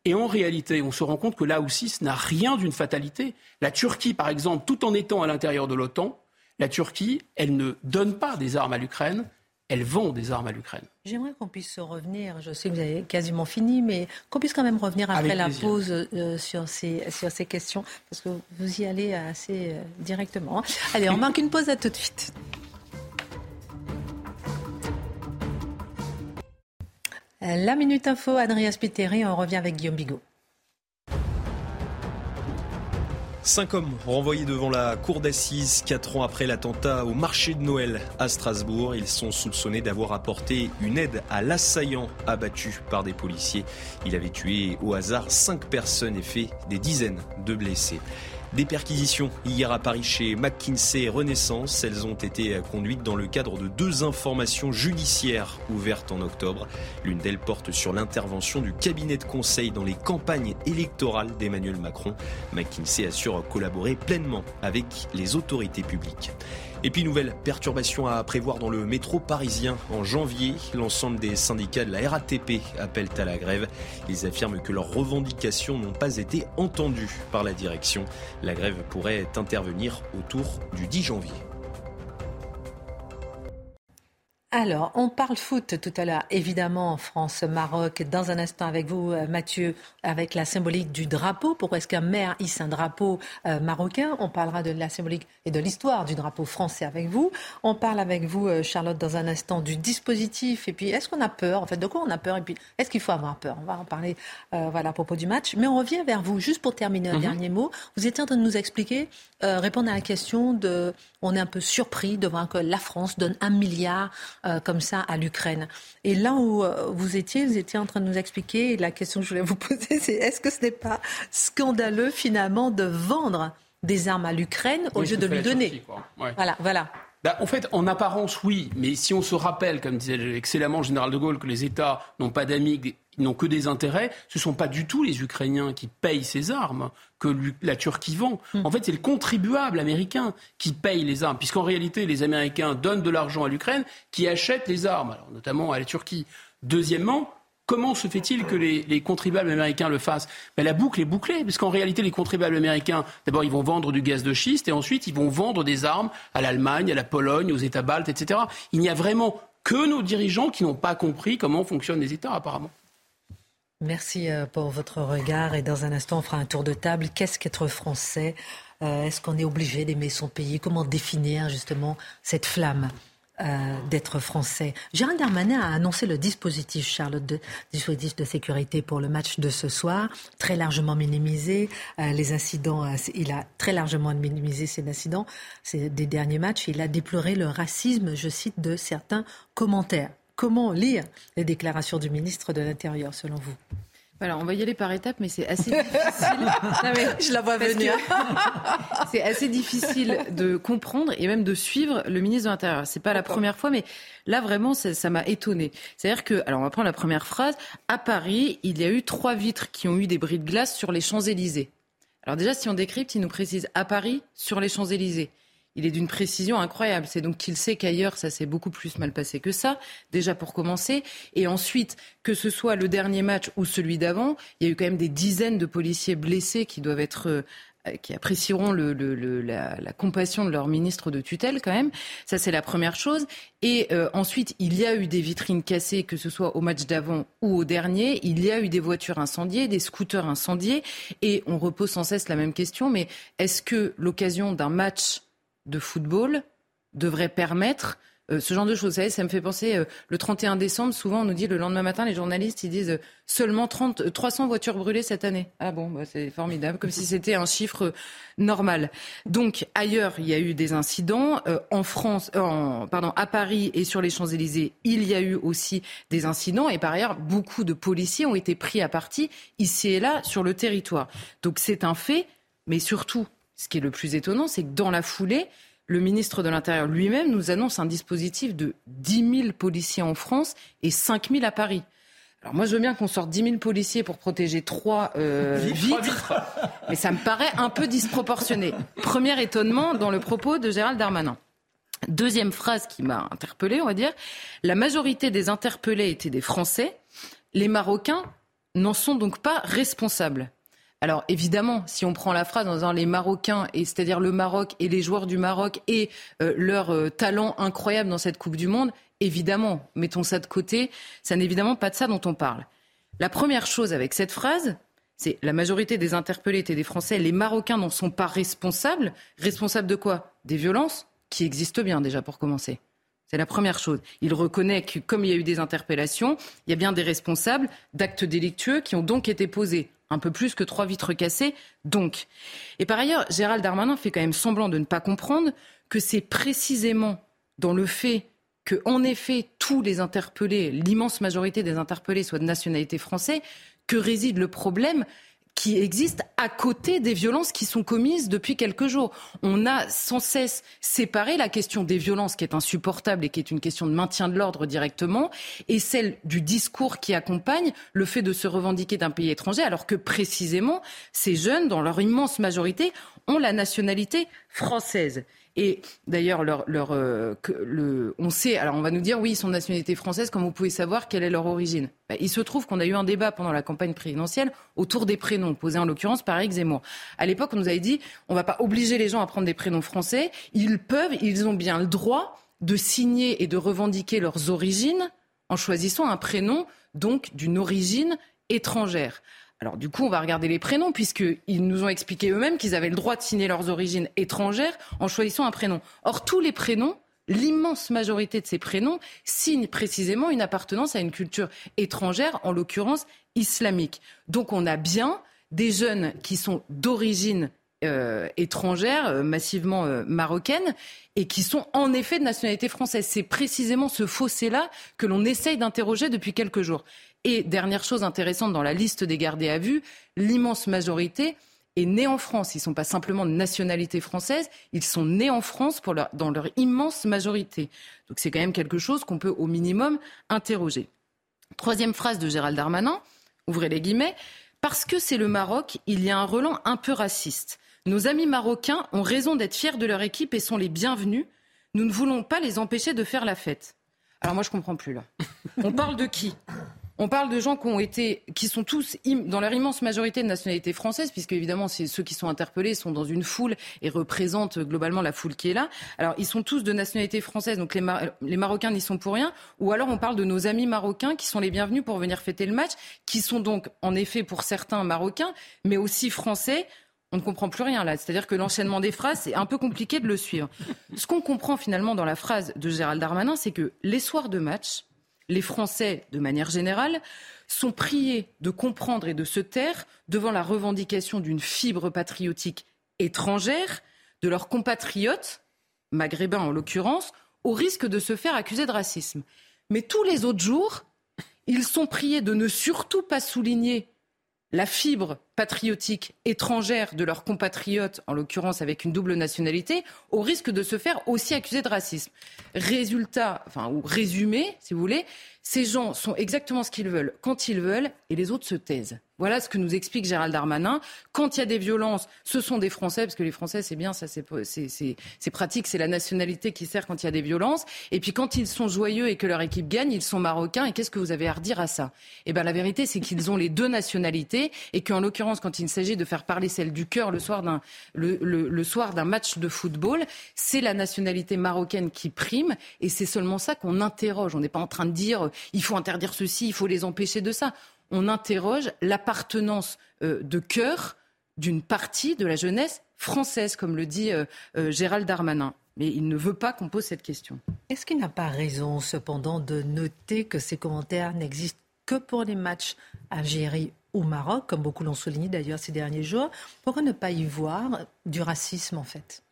Et en réalité, on se rend compte que là aussi, ce n'a rien d'une fatalité. La Turquie, par exemple, tout en étant à l'intérieur de l'OTAN, la Turquie, elle ne donne pas des armes à l'Ukraine, elles vendent des armes à l'Ukraine. J'aimerais qu'on puisse revenir, je sais que vous avez quasiment fini, mais qu'on puisse quand même revenir après la pause euh, sur, ces, sur ces questions, parce que vous y allez assez euh, directement. Hein. Allez, on marque une pause, à tout de suite. La Minute Info, Adrien Spiteri, on revient avec Guillaume Bigot. Cinq hommes renvoyés devant la cour d'assises quatre ans après l'attentat au marché de Noël à Strasbourg. Ils sont soupçonnés d'avoir apporté une aide à l'assaillant abattu par des policiers. Il avait tué au hasard cinq personnes et fait des dizaines de blessés. Des perquisitions hier à Paris chez McKinsey et Renaissance. Elles ont été conduites dans le cadre de deux informations judiciaires ouvertes en octobre. L'une d'elles porte sur l'intervention du cabinet de conseil dans les campagnes électorales d'Emmanuel Macron. McKinsey assure collaborer pleinement avec les autorités publiques. Et puis nouvelle perturbation à prévoir dans le métro parisien en janvier. L'ensemble des syndicats de la RATP appellent à la grève. Ils affirment que leurs revendications n'ont pas été entendues par la direction. La grève pourrait intervenir autour du 10 janvier. Alors, on parle foot tout à l'heure, évidemment, France-Maroc. Dans un instant avec vous, euh, Mathieu, avec la symbolique du drapeau. Pourquoi est-ce qu'un maire hisse un drapeau euh, marocain? On parlera de la symbolique et de l'histoire du drapeau français avec vous. On parle avec vous, euh, Charlotte, dans un instant du dispositif. Et puis, est-ce qu'on a peur? En fait, de quoi on a peur? Et puis, est-ce qu'il faut avoir peur? On va en parler voilà, à propos du match. Mais on revient vers vous, juste pour terminer un mhm. dernier mot. Vous étiez en train de nous expliquer, répondre à la question de... On est un peu surpris de voir que la France donne un milliard euh, comme ça à l'Ukraine. Et là où euh, vous étiez, vous étiez en train de nous expliquer, et la question que je voulais vous poser, c'est est-ce que ce n'est pas scandaleux finalement de vendre des armes à l'Ukraine au lieu de lui donner Voilà, voilà. Bah, en fait, en apparence, oui, mais si on se rappelle, comme disait excellemment le général de Gaulle, que les États n'ont pas d'amis, n'ont que des intérêts, ce ne sont pas du tout les Ukrainiens qui payent ces armes que la Turquie vend. Hmm. En fait, c'est le contribuable américain qui paye les armes, puisqu'en réalité, les Américains donnent de l'argent à l'Ukraine qui achète les armes, notamment à la Turquie. Deuxièmement, Comment se fait-il que les, contribuables américains le fassent? Ben, La boucle est bouclée, parce qu'en réalité, les contribuables américains, d'abord, ils vont vendre du gaz de schiste, et ensuite, ils vont vendre des armes à l'Allemagne, à la Pologne, aux États baltes, etc. Il n'y a vraiment que nos dirigeants qui n'ont pas compris comment fonctionnent les États, apparemment. Merci euh, pour votre regard, et dans un instant, on fera un tour de table. Qu'est-ce qu'être français? Euh, Est-ce qu'on est obligé d'aimer son pays? Comment définir justement cette flamme? Euh, d'être français. Gérald Darmanin a annoncé le dispositif, Charlotte, de, dispositif de sécurité pour le match de ce soir, très largement minimisé. Euh, les incidents, euh, il a très largement minimisé ces incidents ces, des derniers matchs. Il a déploré le racisme, je cite, de certains commentaires. Comment lire les déclarations du ministre de l'Intérieur, selon vous? Voilà, on va y aller par étapes, mais c'est assez difficile. je la vois venir. c'est assez difficile de comprendre et même de suivre le ministre de l'Intérieur. C'est pas la première fois, mais là vraiment, ça m'a étonné. C'est-à-dire que, alors on va prendre la première phrase. À Paris, il y a eu trois vitres qui ont eu des bris de glace sur les Champs Élysées. Alors déjà, si on décrypte, il nous précise à Paris sur les Champs Élysées il est d'une précision incroyable. C'est donc qu'il sait qu'ailleurs, ça s'est beaucoup plus mal passé que ça, déjà pour commencer. Et ensuite, que ce soit le dernier match ou celui d'avant, il y a eu quand même des dizaines de policiers blessés qui doivent être euh, qui apprécieront la, compassion de leur ministre de tutelle quand même. Ça, c'est la première chose. Et euh, ensuite, il y a eu des vitrines cassées, que ce soit au match d'avant ou au dernier. Il y a eu des voitures incendiées, des scooters incendiés. Et on repose sans cesse la même question. Mais est-ce que l'occasion d'un match de football devrait permettre euh, ce genre de choses. Vous savez, ça me fait penser, euh, le 31 décembre, souvent on nous dit le lendemain matin, les journalistes, ils disent euh, seulement 30, 300 voitures brûlées cette année. Ah bon, bah, c'est formidable, comme si c'était un chiffre normal. Donc ailleurs, il y a eu des incidents. en France, pardon, à Paris et sur les Champs-Élysées, il y a eu aussi des incidents. Et par ailleurs, beaucoup de policiers ont été pris à partie ici et là sur le territoire. Donc c'est un fait, mais surtout, ce qui est le plus étonnant, c'est que dans la foulée, le ministre de l'Intérieur lui-même nous annonce un dispositif de 10 000 policiers en France et 5 000 à Paris. Alors moi, je veux bien qu'on sorte 10 000 policiers pour protéger trois euh, vitres, mais ça me paraît un peu disproportionné. Premier étonnement dans le propos de Gérald Darmanin. Deuxième phrase qui m'a interpellée, on va dire, la majorité des interpellés étaient des Français. Les Marocains n'en sont donc pas responsables. Alors évidemment, si on prend la phrase en disant les Marocains, et c'est-à-dire le Maroc et les joueurs du Maroc et euh, leur euh, talent incroyable dans cette Coupe du Monde, évidemment, mettons ça de côté, ça n'est évidemment pas de ça dont on parle. La première chose avec cette phrase, c'est la majorité des interpellés étaient des Français, les Marocains n'en sont pas responsables. Responsables de quoi? Des violences qui existent bien déjà pour commencer. C'est la première chose. Il reconnaît que comme il y a eu des interpellations, il y a bien des responsables d'actes délictueux qui ont donc été posés un peu plus que trois vitres cassées, donc. Et par ailleurs, Gérald Darmanin fait quand même semblant de ne pas comprendre que c'est précisément dans le fait que, en effet, tous les interpellés, l'immense majorité des interpellés soient de nationalité française, que réside le problème qui existent à côté des violences qui sont commises depuis quelques jours. On a sans cesse séparé la question des violences, qui est insupportable et qui est une question de maintien de l'ordre directement, et celle du discours qui accompagne le fait de se revendiquer d'un pays étranger, alors que précisément, ces jeunes, dans leur immense majorité, ont la nationalité française. Et d'ailleurs, leur, leur, euh, on sait, alors on va nous dire, oui, ils sont de nationalité française, comme vous pouvez savoir quelle est leur origine. Bah, il se trouve qu'on a eu un débat pendant la campagne présidentielle autour des prénoms, posés en l'occurrence par Eric Zemmour. À l'époque, on nous avait dit, on ne va pas obliger les gens à prendre des prénoms français. Ils peuvent, ils ont bien le droit de signer et de revendiquer leurs origines en choisissant un prénom, donc d'une origine étrangère. Alors du coup, on va regarder les prénoms, puisqu'ils nous ont expliqué eux-mêmes qu'ils avaient le droit de signer leurs origines étrangères en choisissant un prénom. Or, tous les prénoms, l'immense majorité de ces prénoms, signent précisément une appartenance à une culture étrangère, en l'occurrence islamique. Donc on a bien des jeunes qui sont d'origine euh, étrangère, euh, massivement euh, marocaine, et qui sont en effet de nationalité française. C'est précisément ce fossé-là que l'on essaye d'interroger depuis quelques jours. Et dernière chose intéressante dans la liste des gardés à vue, l'immense majorité est née en France. Ils ne sont pas simplement de nationalité française, ils sont nés en France pour dans leur immense majorité. Donc c'est quand même quelque chose qu'on peut au minimum interroger. Troisième phrase de Gérald Darmanin, ouvrez les guillemets, parce que c'est le Maroc, il y a un relan un peu raciste. Nos amis marocains ont raison d'être fiers de leur équipe et sont les bienvenus. Nous ne voulons pas les empêcher de faire la fête. Alors moi je comprends plus là. On parle de qui? On parle de gens qui ont été, qui sont tous, dans leur immense majorité de nationalité française, puisque évidemment, ceux qui sont interpellés sont dans une foule et représentent globalement la foule qui est là. Alors, ils sont tous de nationalité française, donc les, les Marocains n'y sont pour rien. Ou alors, on parle de nos amis marocains qui sont les bienvenus pour venir fêter le match, qui sont donc, en effet, pour certains marocains, mais aussi français. On ne comprend plus rien là. C'est-à-dire que l'enchaînement des phrases, c'est un peu compliqué de le suivre. Ce qu'on comprend finalement dans la phrase de Gérald Darmanin, c'est que les soirs de match, les Français, de manière générale, sont priés de comprendre et de se taire devant la revendication d'une fibre patriotique étrangère de leurs compatriotes, maghrébins en l'occurrence, au risque de se faire accuser de racisme. Mais tous les autres jours, ils sont priés de ne surtout pas souligner la fibre patriotique étrangère de leurs compatriotes, en l'occurrence avec une double nationalité, au risque de se faire aussi accuser de racisme. Résultat, enfin, ou résumé, si vous voulez, ces gens sont exactement ce qu'ils veulent, quand ils veulent, et les autres se taisent. Voilà ce que nous explique Gérald Darmanin. Quand il y a des violences, ce sont des Français, parce que les Français, c'est bien, ça, c'est pratique, c'est la nationalité qui sert quand il y a des violences. Et puis quand ils sont joyeux et que leur équipe gagne, ils sont marocains. Et qu'est-ce que vous avez à redire à ça? Eh bien, la vérité, c'est qu'ils ont les deux nationalités et qu'en l'occurrence, quand il s'agit de faire parler celle du cœur le soir d'un le, match de football, c'est la nationalité marocaine qui prime. Et c'est seulement ça qu'on interroge. On n'est pas en train de dire il faut interdire ceci, il faut les empêcher de ça on interroge l'appartenance euh, de cœur d'une partie de la jeunesse française, comme le dit euh, euh, Gérald Darmanin. Mais il ne veut pas qu'on pose cette question. Est-ce qu'il n'a pas raison, cependant, de noter que ces commentaires n'existent que pour les matchs Algérie ou Maroc, comme beaucoup l'ont souligné d'ailleurs ces derniers jours Pourquoi ne pas y voir du racisme, en fait?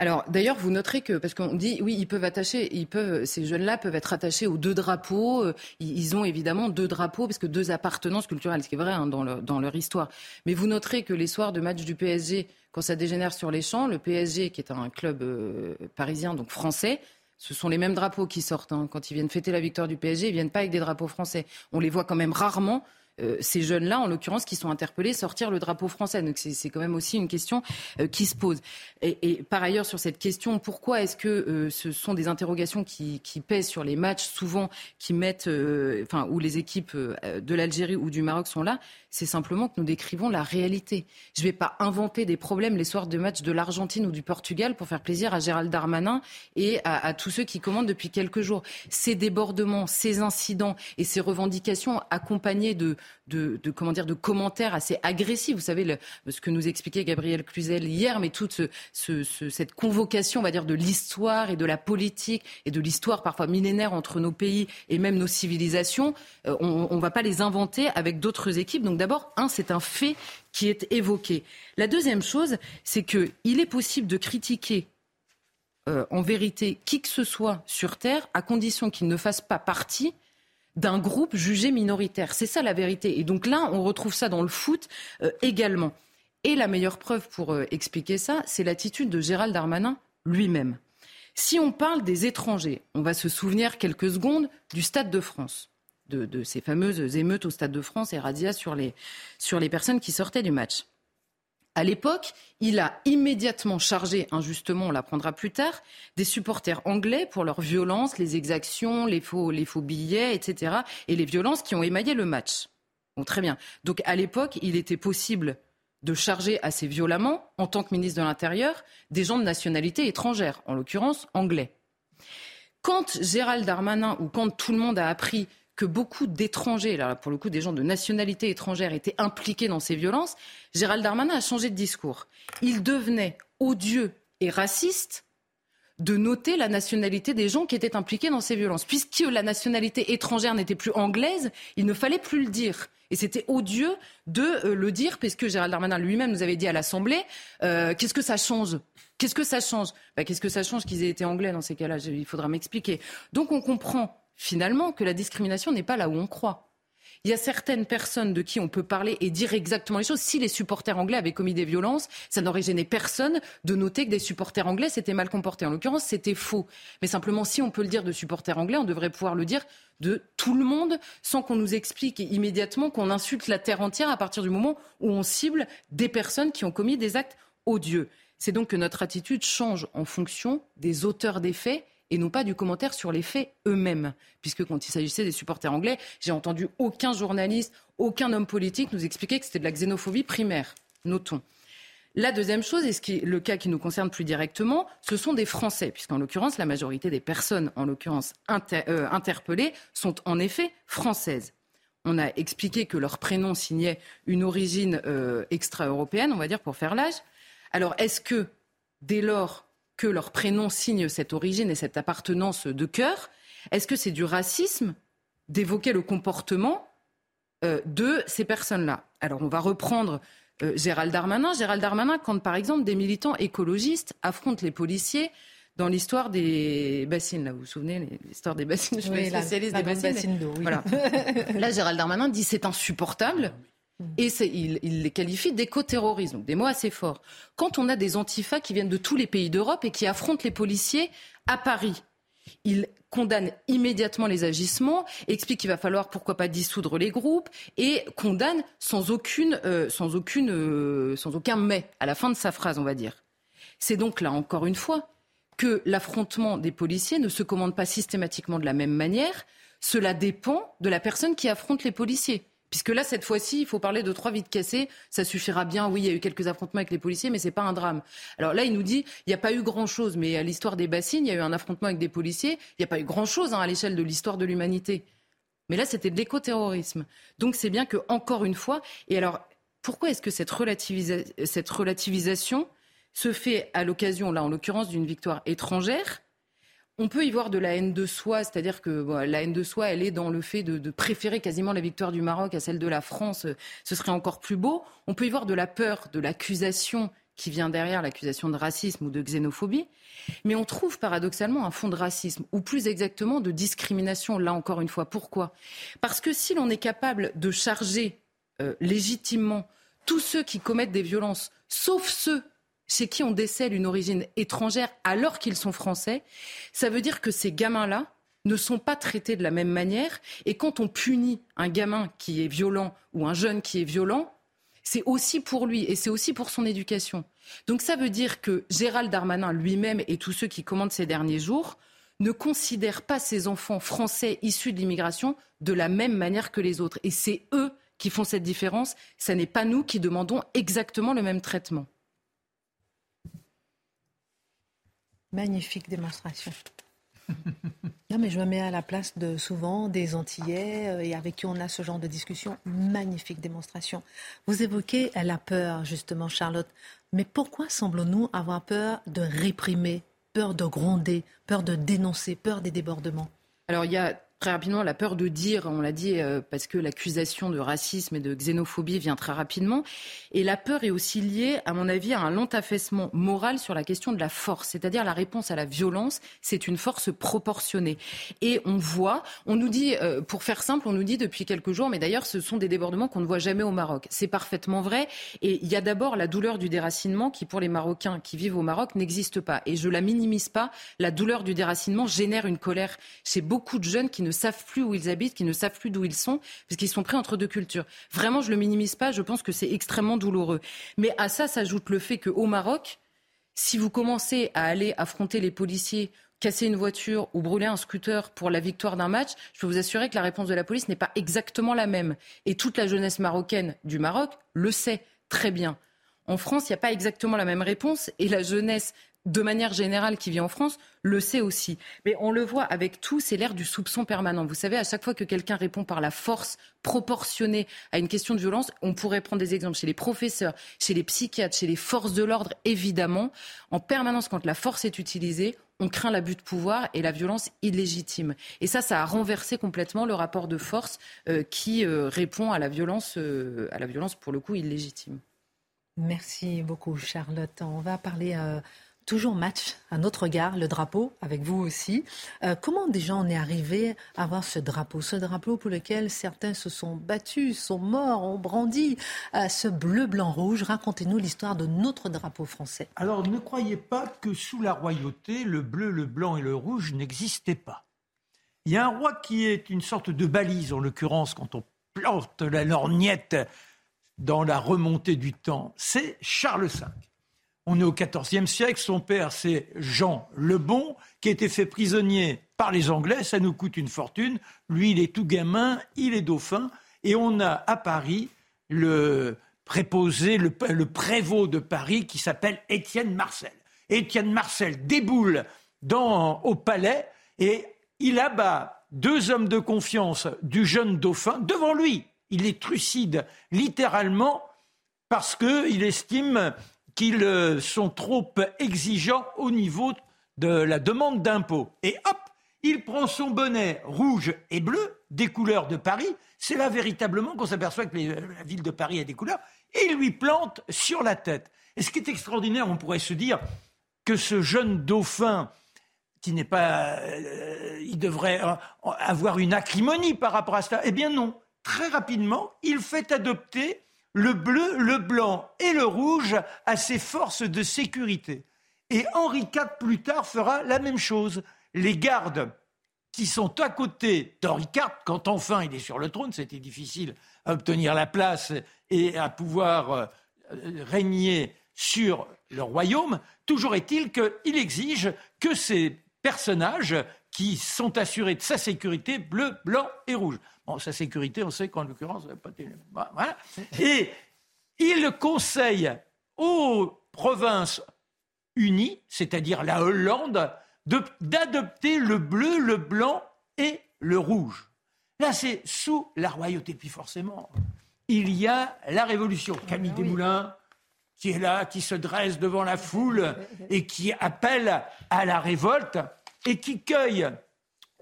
Alors d'ailleurs, vous noterez que parce qu'on dit oui, ils peuvent attacher, ils peuvent, ces jeunes-là peuvent être attachés aux deux drapeaux. Euh, ils ont évidemment deux drapeaux parce que deux appartenances culturelles, ce qui est vrai hein, dans, dans leur histoire. Mais vous noterez que les soirs de match du PSG, quand ça dégénère sur les champs, le PSG, qui est un club euh, parisien, donc français, ce sont les mêmes drapeaux qui sortent. Hein. Quand ils viennent fêter la victoire du PSG, ils viennent pas avec des drapeaux français. On les voit quand même rarement euh, ces jeunes-là, en l'occurrence, qui sont interpellés, sortir le drapeau français. Donc c'est quand même aussi une question euh, qui se pose. Et, par ailleurs, sur cette question, pourquoi est-ce que euh, ce sont des interrogations qui, pèsent sur les matchs, souvent qui mettent, enfin, où les équipes de l'Algérie ou du Maroc sont là? C'est simplement que nous décrivons la réalité. Je ne vais pas inventer des problèmes les soirs de match de l'Argentine ou du Portugal pour faire plaisir à Gérald Darmanin et à, tous ceux qui commandent depuis quelques jours. Ces débordements, ces incidents et ces revendications accompagnées de, commentaires assez agressifs. Vous savez ce que nous expliquait Gabriel Cluzel hier, mais toute cette convocation, on va dire, de l'histoire et de la politique et de l'histoire parfois millénaire entre nos pays et même nos civilisations, euh, on ne va pas les inventer avec d'autres équipes. D'abord, un, c'est un fait qui est évoqué. La deuxième chose, c'est qu'il est possible de critiquer euh, en vérité qui que ce soit sur Terre, à condition qu'il ne fasse pas partie d'un groupe jugé minoritaire. C'est ça la vérité. Et donc là, on retrouve ça dans le foot euh, également. Et la meilleure preuve pour euh, expliquer ça, c'est l'attitude de Gérald Darmanin lui-même. Si on parle des étrangers, on va se souvenir quelques secondes du Stade de France de, ces fameuses émeutes au Stade de France et radia sur les, sur les personnes qui sortaient du match. À l'époque, il a immédiatement chargé, injustement, on l'apprendra plus tard, des supporters anglais pour leur violence, les exactions, les faux, les faux billets, etc. et les violences qui ont émaillé le match. Bon, très bien. Donc à l'époque, il était possible de charger assez violemment, en tant que ministre de l'Intérieur, des gens de nationalité étrangère, en l'occurrence anglais. Quand Gérald Darmanin ou quand tout le monde a appris que beaucoup d'étrangers, pour le coup des gens de nationalité étrangère, étaient impliqués dans ces violences, Gérald Darmanin a changé de discours. Il devenait odieux et raciste de noter la nationalité des gens qui étaient impliqués dans ces violences. Puisque la nationalité étrangère n'était plus anglaise, il ne fallait plus le dire. Et c'était odieux de euh, le dire, puisque Gérald Darmanin lui-même nous avait dit à l'Assemblée, euh, qu'est-ce que ça change? Qu'est-ce que ça change? Bah, Qu'est-ce que ça change qu'ils aient été anglais dans ces cas-là? Il faudra m'expliquer. Donc on comprend finalement que la discrimination n'est pas là où on croit. Il y a certaines personnes de qui on peut parler et dire exactement les choses. Si les supporters anglais avaient commis des violences, ça n'aurait gêné personne de noter que des supporters anglais s'étaient mal comportés. En l'occurrence, c'était faux. Mais simplement, si on peut le dire de supporters anglais, on devrait pouvoir le dire de tout le monde sans qu'on nous explique immédiatement qu'on insulte la terre entière à partir du moment où on cible des personnes qui ont commis des actes odieux. C'est donc que notre attitude change en fonction des auteurs des faits et non pas du commentaire sur les faits eux-mêmes. Puisque quand il s'agissait des supporters anglais, j'ai entendu aucun journaliste, aucun homme politique nous expliquer que c'était de la xénophobie primaire. Notons. La deuxième chose, et ce qui est le cas qui nous concerne plus directement, ce sont des Français, puisqu'en l'occurrence, la majorité des personnes, en l'occurrence euh, interpellées, sont en effet françaises. On a expliqué que leur prénom signait une origine euh, extra-européenne, on va dire, pour faire l'âge. Alors, est-ce que, dès lors que leur prénom signe cette origine et cette appartenance de cœur, est-ce que c'est du racisme d'évoquer le comportement euh, de ces personnes-là? Alors on va reprendre euh, Gérald Darmanin. Gérald Darmanin, quand par exemple des militants écologistes affrontent les policiers dans l'histoire des bassines, là, vous vous souvenez, l'histoire des bassines, je suis spécialiste des bassines. d'eau. Voilà. là, Gérald Darmanin dit c'est insupportable Et il, les qualifie d'éco-terrorisme, donc des mots assez forts. Quand on a des antifas qui viennent de tous les pays d'Europe et qui affrontent les policiers à Paris, il condamne immédiatement les agissements, explique qu'il va falloir pourquoi pas dissoudre les groupes et condamne sans aucune, euh, sans aucune, euh, sans aucun mais à la fin de sa phrase, on va dire. C'est donc là encore une fois que l'affrontement des policiers ne se commande pas systématiquement de la même manière. Cela dépend de la personne qui affronte les policiers. Puisque là, cette fois-ci, il faut parler de trois vides cassées. Ça suffira bien. Oui, il y a eu quelques affrontements avec les policiers, mais c'est pas un drame. Alors là, il nous dit, il n'y a pas eu grand-chose. Mais à l'histoire des bassines, il y a eu un affrontement avec des policiers. Il n'y a pas eu grand-chose hein, à l'échelle de l'histoire de l'humanité. Mais là, c'était de l'écoterrorisme. Donc c'est bien que, encore une fois, et alors, pourquoi est-ce que cette, cette relativisation se fait à l'occasion, là, en l'occurrence, d'une victoire étrangère? On peut y voir de la haine de soi, c'est-à-dire que la haine de soi, elle est dans le fait de, préférer quasiment la victoire du Maroc à celle de la France. Ce serait encore plus beau. On peut y voir de la peur, de l'accusation qui vient derrière l'accusation de racisme ou de xénophobie. Mais on trouve paradoxalement un fond de racisme, ou plus exactement de discrimination, là encore une fois. Pourquoi? Parce que si l'on est capable de charger euh, légitimement tous ceux qui commettent des violences, sauf ceux chez qui on décèle une origine étrangère alors qu'ils sont français, ça veut dire que ces gamins-là ne sont pas traités de la même manière. Et quand on punit un gamin qui est violent ou un jeune qui est violent, c'est aussi pour lui et c'est aussi pour son éducation. Donc ça veut dire que Gérald Darmanin lui-même et tous ceux qui commandent ces derniers jours ne considèrent pas ces enfants français issus de l'immigration de la même manière que les autres. Et c'est eux qui font cette différence. Ce n'est pas nous qui demandons exactement le même traitement. Magnifique démonstration. non, mais je me mets à la place de souvent des Antillais euh, et avec qui on a ce genre de discussion. Magnifique démonstration. Vous évoquez la peur, justement, Charlotte. Mais pourquoi semblons-nous avoir peur de réprimer, peur de gronder, peur de dénoncer, peur des débordements? Alors, il y a Très rapidement, la peur de dire, on l'a dit, euh, parce que l'accusation de racisme et de xénophobie vient très rapidement. Et la peur est aussi liée, à mon avis, à un long affaissement moral sur la question de la force, c'est-à-dire la réponse à la violence, c'est une force proportionnée. Et on voit, on nous dit, euh, pour faire simple, on nous dit depuis quelques jours, mais d'ailleurs, ce sont des débordements qu'on ne voit jamais au Maroc. C'est parfaitement vrai. Et il y a d'abord la douleur du déracinement qui, pour les Marocains qui vivent au Maroc, n'existe pas. Et je la minimise pas. La douleur du déracinement génère une colère chez beaucoup de jeunes qui ne ne savent plus où ils habitent, qui ne savent plus d'où ils sont, parce qu'ils sont pris entre deux cultures. Vraiment, je le minimise pas, je pense que c'est extrêmement douloureux. Mais à ça s'ajoute le fait qu'au Maroc, si vous commencez à aller affronter les policiers casser une voiture ou brûler un scooter pour la victoire d'un match, je peux vous assurer que la réponse de la police n'est pas exactement la même. Et toute la jeunesse marocaine du Maroc le sait très bien. En France, il n'y a pas exactement la même réponse et la jeunesse de manière générale, qui vit en France, le sait aussi. Mais on le voit avec tout, c'est l'ère du soupçon permanent. Vous savez, à chaque fois que quelqu'un répond par la force proportionnée à une question de violence, on pourrait prendre des exemples chez les professeurs, chez les psychiatres, chez les forces de l'ordre, évidemment. En permanence, quand la force est utilisée, on craint l'abus de pouvoir et la violence illégitime. Et ça, ça a renversé complètement le rapport de force euh, qui euh, répond à la violence, euh, à la violence pour le coup illégitime. Merci beaucoup, Charlotte. On va parler toujours match à notre regard, le drapeau, avec vous aussi. Euh, comment déjà on est arrivé à avoir ce drapeau Ce drapeau pour lequel certains se sont battus, sont morts, ont brandi. Euh, ce bleu, blanc, rouge, racontez-nous l'histoire de notre drapeau français. Alors ne croyez pas que sous la royauté, le bleu, le blanc et le rouge n'existaient pas. Il y a un roi qui est une sorte de balise, en l'occurrence, quand on plante la lorgnette dans la remontée du temps, c'est Charles V. On est au XIVe siècle. Son père, c'est Jean le Bon, qui a été fait prisonnier par les Anglais. Ça nous coûte une fortune. Lui, il est tout gamin, il est dauphin. Et on a à Paris le préposé, le, prévôt de Paris qui s'appelle Étienne Marcel. Étienne Marcel déboule dans, au palais et il abat deux hommes de confiance du jeune dauphin devant lui. Il est trucide littéralement parce qu'il estime qu'ils euh, sont trop exigeants au niveau de la demande d'impôt. Et hop, il prend son bonnet rouge et bleu, des couleurs de Paris. C'est là véritablement qu'on s'aperçoit que la ville de Paris a des couleurs. Et il lui plante sur la tête. Et ce qui est extraordinaire, on pourrait se dire que ce jeune dauphin, qui n'est pas. Euh, il devrait euh, avoir une acrimonie par rapport à cela. Eh bien non. Très rapidement, il fait adopter le bleu, le blanc et le rouge à ses forces de sécurité. Et Henri IV plus tard fera la même chose. Les gardes qui sont à côté d'Henri IV, quand enfin il est sur le trône, c'était difficile à obtenir la place et à pouvoir euh, régner sur le royaume, toujours est-il qu'il exige que ces personnages qui sont assurés de sa sécurité, bleu, blanc et rouge. Bon, sa sécurité, on sait qu'en l'occurrence, pas voilà. Et il conseille aux provinces unies, c'est-à-dire la Hollande, d'adopter le bleu, le blanc et le rouge. Là, c'est sous la royauté. Puis forcément, il y a la Révolution. Camille ah Desmoulins, qui est là, qui se dresse devant la foule et qui appelle à la révolte et qui cueille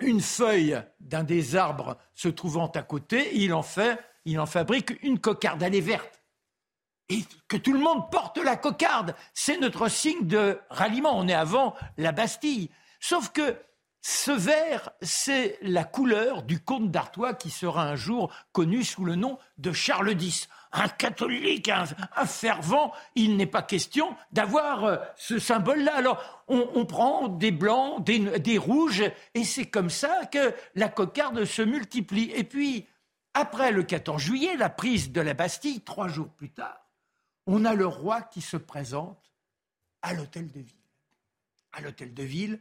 une feuille d'un des arbres se trouvant à côté, il en fait, il en fabrique une cocarde, elle est verte. Et que tout le monde porte la cocarde, c'est notre signe de ralliement. On est avant la Bastille. Sauf que ce vert, c'est la couleur du comte d'Artois qui sera un jour connu sous le nom de Charles X. Un catholique, un, fervent, il n'est pas question d'avoir euh, ce symbole-là. Alors, on, prend des blancs, des, des rouges, et c'est comme ça que la cocarde se multiplie. Et puis, après le 14 juillet, la prise de la Bastille, trois jours plus tard, on a le roi qui se présente à l'hôtel de ville. À l'hôtel de ville,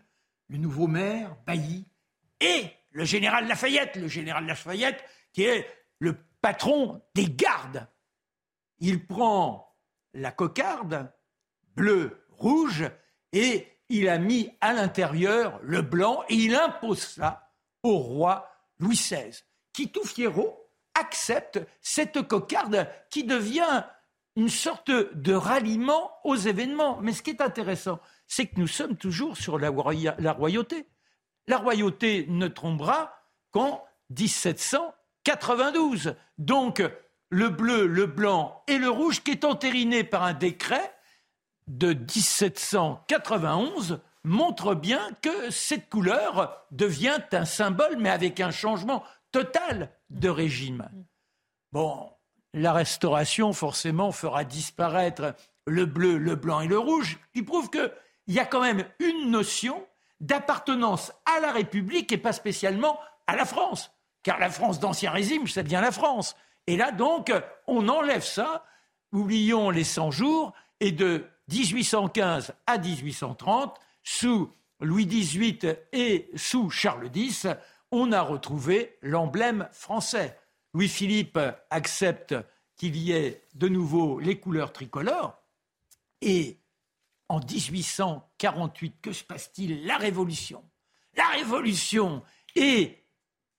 le nouveau maire, Bailly, et le général Lafayette, le général Lafayette qui est le patron des gardes. Il prend la cocarde, bleu, rouge, et il a mis à l'intérieur le blanc, et il impose ça au roi Louis XVI, qui tout fiero accepte cette cocarde qui devient une sorte de ralliement aux événements. Mais ce qui est intéressant, c'est que nous sommes toujours sur la, royauté. La royauté ne tombera qu'en 1792. Donc, le bleu, le blanc et le rouge, qui est entériné par un décret de 1791, montre bien que cette couleur devient un symbole, mais avec un changement total de régime. Bon, la restauration, forcément, fera disparaître le bleu, le blanc et le rouge, qui prouve que il y a quand même une notion d'appartenance à la République et pas spécialement à la France. Car la France d'Ancien Régime, c'est bien la France. Et là, donc, on enlève ça, oublions les 100 jours, et de 1815 à 1830, sous Louis XVIII et sous Charles X, on a retrouvé l'emblème français. Louis-Philippe accepte qu'il y ait de nouveau les couleurs tricolores et en 1848, que se passe-t-il? La Révolution. La Révolution et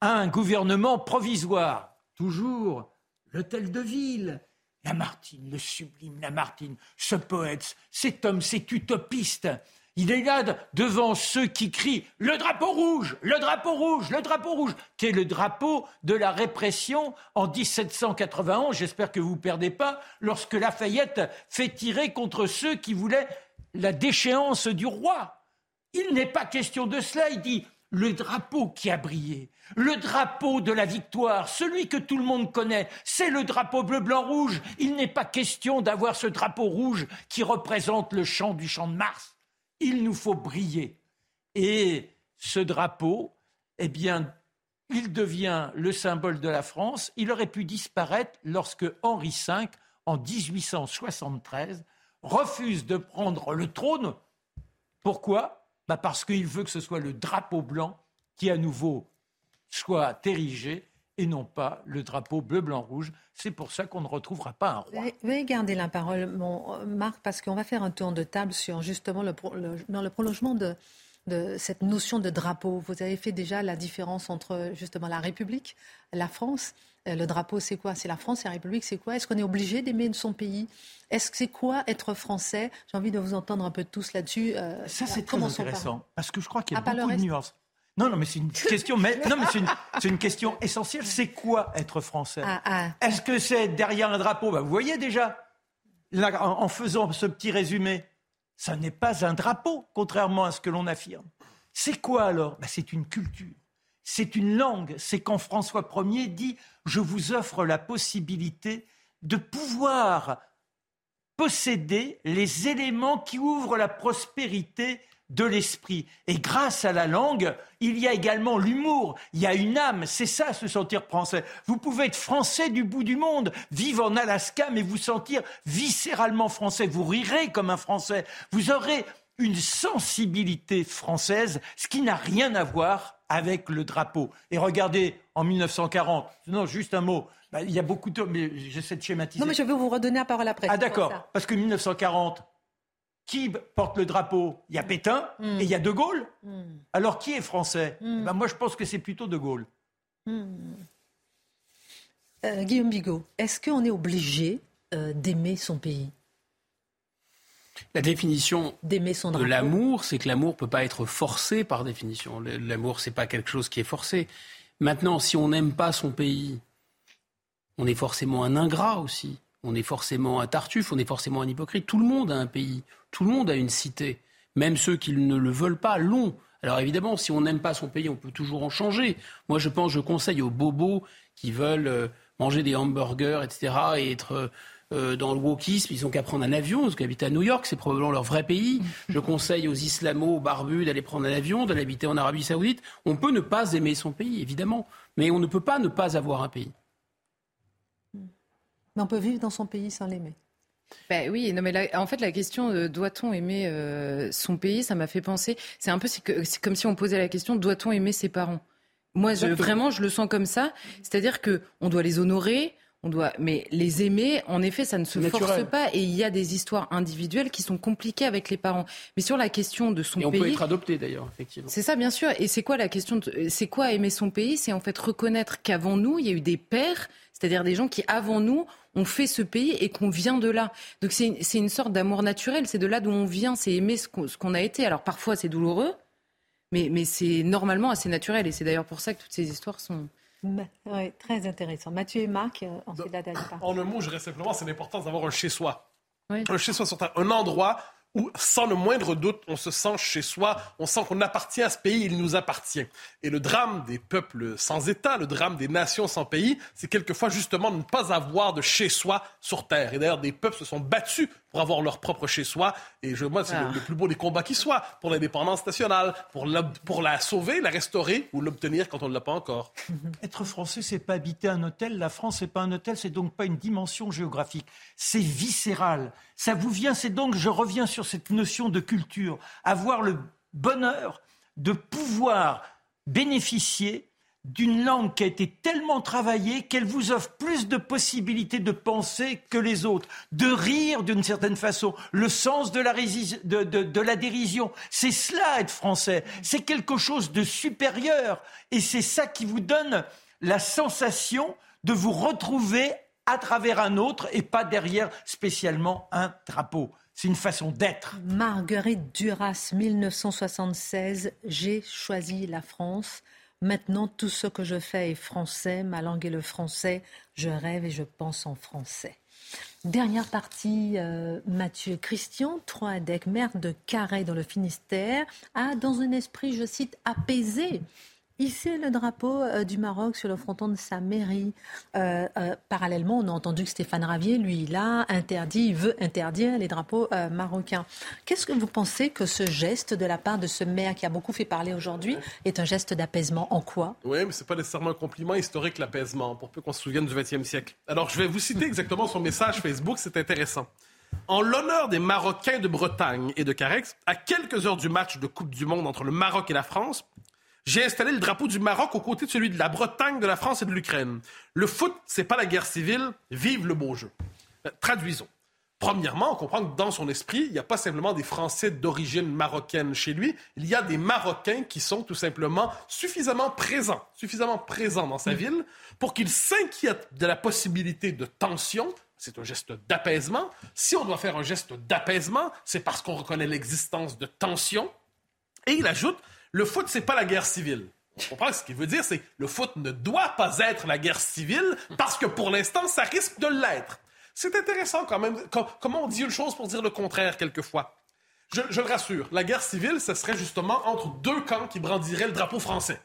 un gouvernement provisoire. Toujours l'hôtel de ville. Lamartine, le sublime Lamartine, ce poète, cet homme, cet utopiste. Il est là devant ceux qui crient le drapeau rouge, le drapeau rouge, le drapeau rouge, qui est le drapeau de la répression en 1791. J'espère que vous ne perdez pas lorsque Lafayette fait tirer contre ceux qui voulaient la déchéance du roi. Il n'est pas question de cela, il dit le drapeau qui a brillé, le drapeau de la victoire, celui que tout le monde connaît, c'est le drapeau bleu, blanc, rouge. Il n'est pas question d'avoir ce drapeau rouge qui représente le chant du champ de Mars. Il nous faut briller. Et ce drapeau, eh bien, il devient le symbole de la France. Il aurait pu disparaître lorsque Henri V, en 1873, refuse de prendre le trône. Pourquoi? Bah Parce qu'il veut que ce soit le drapeau blanc qui à nouveau soit érigé et non pas le drapeau bleu, blanc, rouge. C'est pour ça qu'on ne retrouvera pas un roi. Veuillez garder la parole, mon Marc, parce qu'on va faire un tour de table sur justement le, dans le prolongement de, de cette notion de drapeau. Vous avez fait déjà la différence entre justement la République, la France euh, le drapeau, c'est quoi? C'est la France, c'est la République, c'est quoi? Est-ce qu'on est obligé d'aimer son pays? Est-ce que c'est quoi être français? J'ai envie de vous entendre un peu tous là-dessus. Euh, ça, c'est très intéressant, parce que je crois qu'il y a ah, beaucoup de nuances. Non, non, mais c'est une question, mais, non, mais c'est une, question essentielle. C'est quoi être français? Ah, ah. Est-ce que c'est derrière un drapeau? Bah, Vous voyez déjà, en, faisant ce petit résumé, ça n'est pas un drapeau, contrairement à ce que l'on affirme. C'est quoi alors? Bah, C'est une culture c'est une langue. C'est quand François Ier dit Je vous offre la possibilité de pouvoir posséder les éléments qui ouvrent la prospérité de l'esprit. Et grâce à la langue, il y a également l'humour, il y a une âme, c'est ça se sentir français. Vous pouvez être français du bout du monde, vivre en Alaska, mais vous sentir viscéralement français. Vous rirez comme un français. Vous aurez une sensibilité française, ce qui n'a rien à voir avec le drapeau. Et regardez, en 1940, non, juste un mot, bah, il y a beaucoup de... Mais j'essaie de schématiser. Non, mais je vais vous redonner la parole après. Ah d'accord, parce que 1940, qui porte le drapeau? Il y a Pétain et il y a De Gaulle. Hmm. Alors qui est français? Hmm. ben, Moi, je pense que c'est plutôt De Gaulle. Hmm. Euh, Guillaume Bigot, est-ce qu'on est obligé euh, d'aimer son pays? La définition de l'amour, c'est que l'amour ne peut pas être forcé par définition. L'amour, c'est pas quelque chose qui est forcé. Maintenant, si on n'aime pas son pays, on est forcément un ingrat aussi. On est forcément un tartuffe, on est forcément un hypocrite. Tout le monde a un pays. Tout le monde a une cité. Même ceux qui ne le veulent pas l'ont. Alors évidemment, si on n'aime pas son pays, on peut toujours en changer. Moi, je pense, je conseille aux bobos qui veulent euh, manger des hamburgers, etc., et être euh, dans le wokisme, ils ont qu'à prendre un avion, parce qu'habiter à New York, c'est probablement leur vrai pays. Je conseille aux islamos barbus d'aller prendre un avion, d'aller habiter en Arabie Saoudite. On peut ne pas aimer son pays, évidemment, mais on ne peut pas ne pas avoir un pays. Mais on peut vivre dans son pays sans l'aimer. Ben oui, non mais en fait la question de doit-on aimer euh, son pays, ça m'a fait penser. C'est un peu c'est comme si on posait la question doit-on aimer ses parents? Moi, vraiment, je le sens comme ça. C'est-à-dire que on doit les honorer, on doit, mais les aimer, en effet, ça ne se force pas. Et il y a des histoires individuelles qui sont compliquées avec les parents. Mais sur la question de son et on pays, on peut être adopté d'ailleurs, effectivement. C'est ça, bien sûr. Et c'est quoi la question C'est quoi aimer son pays? C'est en fait reconnaître qu'avant nous, il y a eu des pères, c'est-à-dire des gens qui avant nous on fait ce pays et qu'on vient de là. Donc c'est une sorte d'amour naturel, c'est de là d'où on vient, c'est aimer ce qu'on a été. Alors parfois c'est douloureux, mais, mais c'est normalement assez naturel et c'est d'ailleurs pour ça que toutes ces histoires sont... Oui, très intéressant. Mathieu et Marc, euh, ensuite la dernière En un mot, je dirais simplement, c'est l'importance d'avoir un chez-soi. Un chez-soi sur un endroit où, sans le moindre doute, on se sent chez soi, on sent qu'on appartient à ce pays, il nous appartient. Et le drame des peuples sans État, le drame des nations sans pays, c'est quelquefois justement de ne pas avoir de chez soi sur Terre. Et d'ailleurs, des peuples se sont battus pour avoir leur propre chez-soi. Et je, moi, c'est le, ah. plus beau des combats qui soit pour l'indépendance nationale, pour la, pour la sauver, la restaurer ou l'obtenir quand on ne l'a pas encore. Être français, c'est pas habiter un hôtel. La France, c'est pas un hôtel, c'est donc pas une dimension géographique. C'est viscéral. Ça vous vient, c'est donc, je reviens sur cette notion de culture. Avoir le bonheur de pouvoir bénéficier d'une langue qui a été tellement travaillée qu'elle vous offre plus de possibilités de penser que les autres, de rire d'une certaine façon, le sens de la, dérision. C'est cela être français, c'est quelque chose de supérieur et c'est ça qui vous donne la sensation de vous retrouver à travers un autre et pas derrière spécialement un drapeau. C'est une façon d'être. Marguerite Duras, 1976, J'ai choisi la France. Maintenant, tout ce que je fais est français, ma langue est le français, je rêve et je pense en français. Dernière partie, euh, Mathieu Christian, Troadec, maire de Carré dans le Finistère, a, dans un esprit, je cite, apaisé, hisser le drapeau euh, du Maroc sur le fronton de sa mairie. Euh, euh, parallèlement, on a entendu que Stéphane Ravier, lui, il a interdit, il veut interdire les drapeaux marocains. Qu'est-ce que vous pensez que ce geste de la part de ce maire qui a beaucoup fait parler aujourd'hui est un geste d'apaisement En quoi? Oui, mais ce n'est pas nécessairement un compliment historique, l'apaisement, pour peu qu'on se souvienne du XXe siècle. Alors, je vais vous citer exactement son message Facebook, c'est intéressant. En l'honneur des Marocains de Bretagne et de Carex, à quelques heures du match de Coupe du Monde entre le Maroc et la France, j'ai installé le drapeau du Maroc aux côtés de celui de la Bretagne, de la France et de l'Ukraine. Le foot, c'est pas la guerre civile. Vive le beau jeu. Euh, traduisons. Premièrement, on comprend que dans son esprit, il n'y a pas simplement des Français d'origine marocaine chez lui, il y a des Marocains qui sont tout simplement suffisamment présents, suffisamment présents dans sa ville pour qu'ils s'inquiètent de la possibilité de tension. C'est un geste d'apaisement. Si on doit faire un geste d'apaisement, c'est parce qu'on reconnaît l'existence de tension. Et il ajoute le foot, c'est pas la guerre civile. On comprend ce qu'il veut dire, c'est le foot ne doit pas être la guerre civile parce que pour l'instant, ça risque de l'être. C'est intéressant quand même, comment on dit une chose pour dire le contraire quelquefois? Je, le rassure, la guerre civile, ce serait justement entre deux camps qui brandiraient le drapeau français.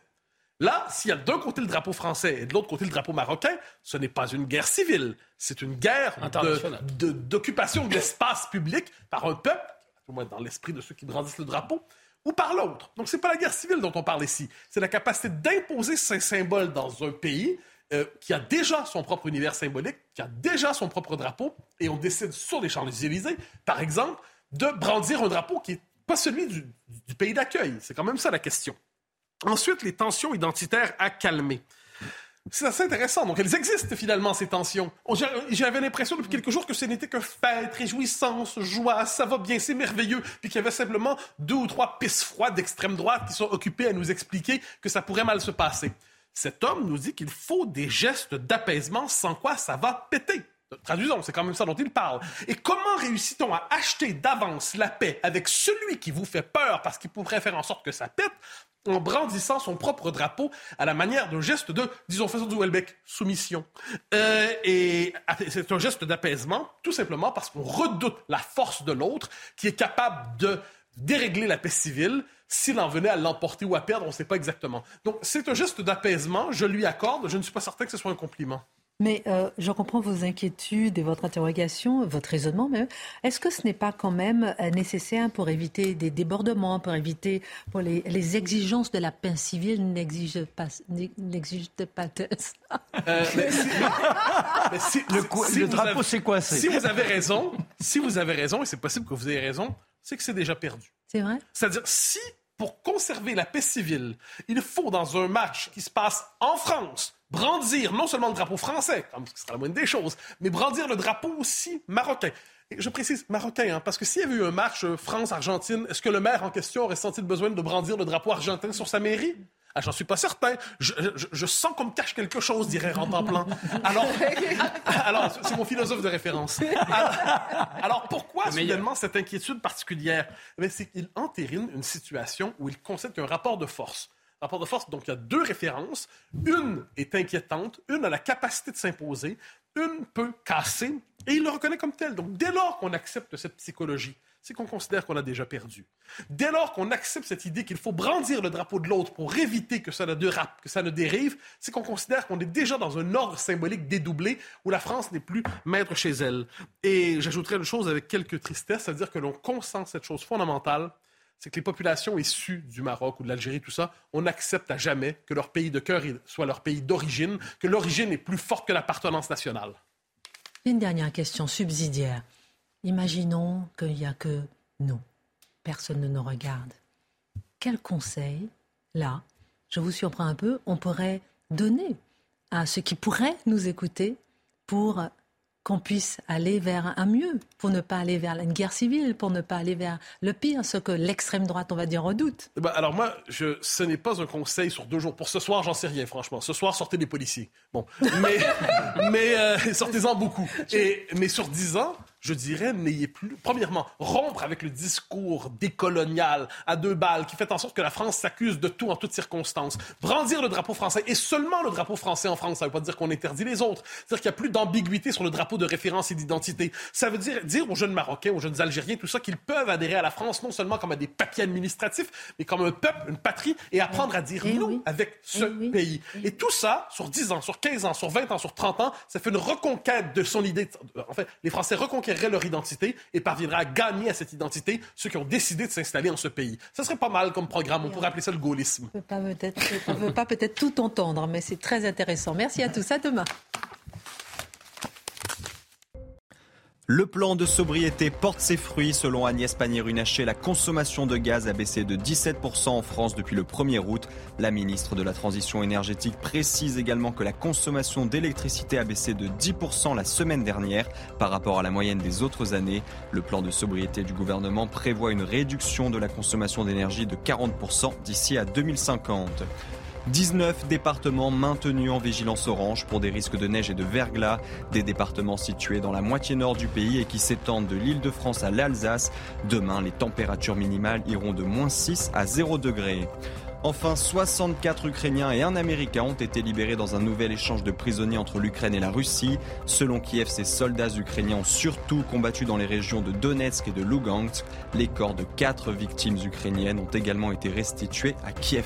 Là, s'il y a d'un côté le drapeau français et de l'autre côté le drapeau marocain, ce n'est pas une guerre civile, c'est une guerre d'occupation de, de l'espace public par un peuple, au moins dans l'esprit de ceux qui brandissent le drapeau, ou par l'autre. Donc, ce n'est pas la guerre civile dont on parle ici. C'est la capacité d'imposer ces symboles dans un pays euh, qui a déjà son propre univers symbolique, qui a déjà son propre drapeau, et on décide sur les Champs-Élysées, par exemple, de brandir un drapeau qui n'est pas celui du, pays d'accueil. C'est quand même ça la question. Ensuite, les tensions identitaires à calmer. C'est assez intéressant. Donc, elles existent finalement, ces tensions. J'avais l'impression depuis quelques jours que ce n'était que fête, réjouissance, joie, ça va bien, c'est merveilleux, puis qu'il y avait simplement deux ou trois pistes froides d'extrême droite qui sont occupées à nous expliquer que ça pourrait mal se passer. Cet homme nous dit qu'il faut des gestes d'apaisement sans quoi ça va péter. Traduisons, c'est quand même ça dont il parle. Et comment réussit-on à acheter d'avance la paix avec celui qui vous fait peur parce qu'il pourrait faire en sorte que ça pète en brandissant son propre drapeau à la manière d'un geste de, disons, façon du Welbeck, soumission. Euh, et c'est un geste d'apaisement, tout simplement parce qu'on redoute la force de l'autre qui est capable de dérégler la paix civile s'il en venait à l'emporter ou à perdre, on ne sait pas exactement. Donc c'est un geste d'apaisement, je lui accorde, je ne suis pas certain que ce soit un compliment. Mais euh, je comprends vos inquiétudes et votre interrogation, votre raisonnement même. Est-ce que ce n'est pas quand même euh, nécessaire pour éviter des débordements, pour éviter pour les, les exigences de la paix civile n'exigent pas, n'exigent pas de ça? Euh, Le, drapeau s'est coincé. Si vous avez raison, si vous avez raison, et c'est possible que vous ayez raison, c'est que c'est déjà perdu. C'est vrai? C'est-à-dire si pour conserver la paix civile, il faut dans un match qui se passe en France brandir non seulement le drapeau français, ce sera la moindre des choses, mais brandir le drapeau aussi marocain. Et je précise marocain, hein, parce que s'il y avait eu un match euh, France-Argentine, est-ce que le maire en question aurait senti le besoin de brandir le drapeau argentin sur sa mairie? Ah, j'en suis pas certain. Je, sens qu'on me cache quelque chose, dirait Plan. Alors, alors c'est mon philosophe de référence. Alors, pourquoi soudainement cette inquiétude particulière? Eh C'est qu'il entérine une situation où il concède un rapport de force rapport de force. Donc, il y a deux références. Une est inquiétante, une a la capacité de s'imposer, une peut casser, et il le reconnaît comme tel. Donc, dès lors qu'on accepte cette psychologie, c'est qu'on considère qu'on a déjà perdu. Dès lors qu'on accepte cette idée qu'il faut brandir le drapeau de l'autre pour éviter que ça ne dérape, que ça ne dérive, c'est qu'on considère qu'on est déjà dans un ordre symbolique dédoublé où la France n'est plus maître chez elle. Et j'ajouterais une chose avec quelques tristesses, c'est-à-dire que l'on consent cette chose fondamentale, c'est que les populations issues du Maroc ou de l'Algérie, tout ça, on accepte à jamais que leur pays de cœur soit leur pays d'origine, que l'origine est plus forte que l'appartenance nationale. Une dernière question subsidiaire. Imaginons qu'il n'y a que nous. Personne ne nous regarde. Quel conseil, là, je vous surprends un peu, on pourrait donner à ceux qui pourraient nous écouter pour qu'on puisse aller vers un mieux, pour ne pas aller vers une guerre civile, pour ne pas aller vers le pire, ce que l'extrême droite, on va dire, redoute. Eh ben, alors moi, je, ce n'est pas un conseil sur deux jours. Pour ce soir, j'en sais rien, franchement. Ce soir, sortez des policiers. Bon, mais, mais euh, sortez-en beaucoup. Et, mais sur dix ans, je dirais, n'ayez plus, premièrement, rompre avec le discours décolonial à deux balles qui fait en sorte que la France s'accuse de tout en toutes circonstances. Brandir le drapeau français et seulement le drapeau français en France, ça ne veut pas dire qu'on interdit les autres. C'est-à-dire qu'il n'y a plus d'ambiguïté sur le drapeau de référence et d'identité. Ça veut dire dire aux jeunes Marocains, aux jeunes Algériens, tout ça, qu'ils peuvent adhérer à la France non seulement comme à des papiers administratifs, mais comme un peuple, une patrie et apprendre à dire eh non avec ce eh pays. Et tout ça, sur 10 ans, sur 15 ans, sur 20 ans, sur 30 ans, ça fait une reconquête de son idée. En fait, les Français leur identité et parviendra à gagner à cette identité ceux qui ont décidé de s'installer en ce pays. Ça serait pas mal comme programme. On pourrait appeler ça le gaullisme. On ne peut pas peut-être tout entendre, mais c'est très intéressant. Merci à tous. À demain. Le plan de sobriété porte ses fruits. Selon Agnès Pannier-Runacher, la consommation de gaz a baissé de 17% en France depuis le 1er août. La ministre de la Transition énergétique précise également que la consommation d'électricité a baissé de 10% la semaine dernière par rapport à la moyenne des autres années. Le plan de sobriété du gouvernement prévoit une réduction de la consommation d'énergie de 40% d'ici à 2050. 19 départements maintenus en vigilance orange pour des risques de neige et de verglas, des départements situés dans la moitié nord du pays et qui s'étendent de l'île de France à l'Alsace. Demain, les températures minimales iront de moins 6 à 0 degrés. Enfin, 64 Ukrainiens et un Américain ont été libérés dans un nouvel échange de prisonniers entre l'Ukraine et la Russie. Selon Kiev, ces soldats ukrainiens ont surtout combattu dans les régions de Donetsk et de Lugansk. Les corps de quatre victimes ukrainiennes ont également été restitués à Kiev.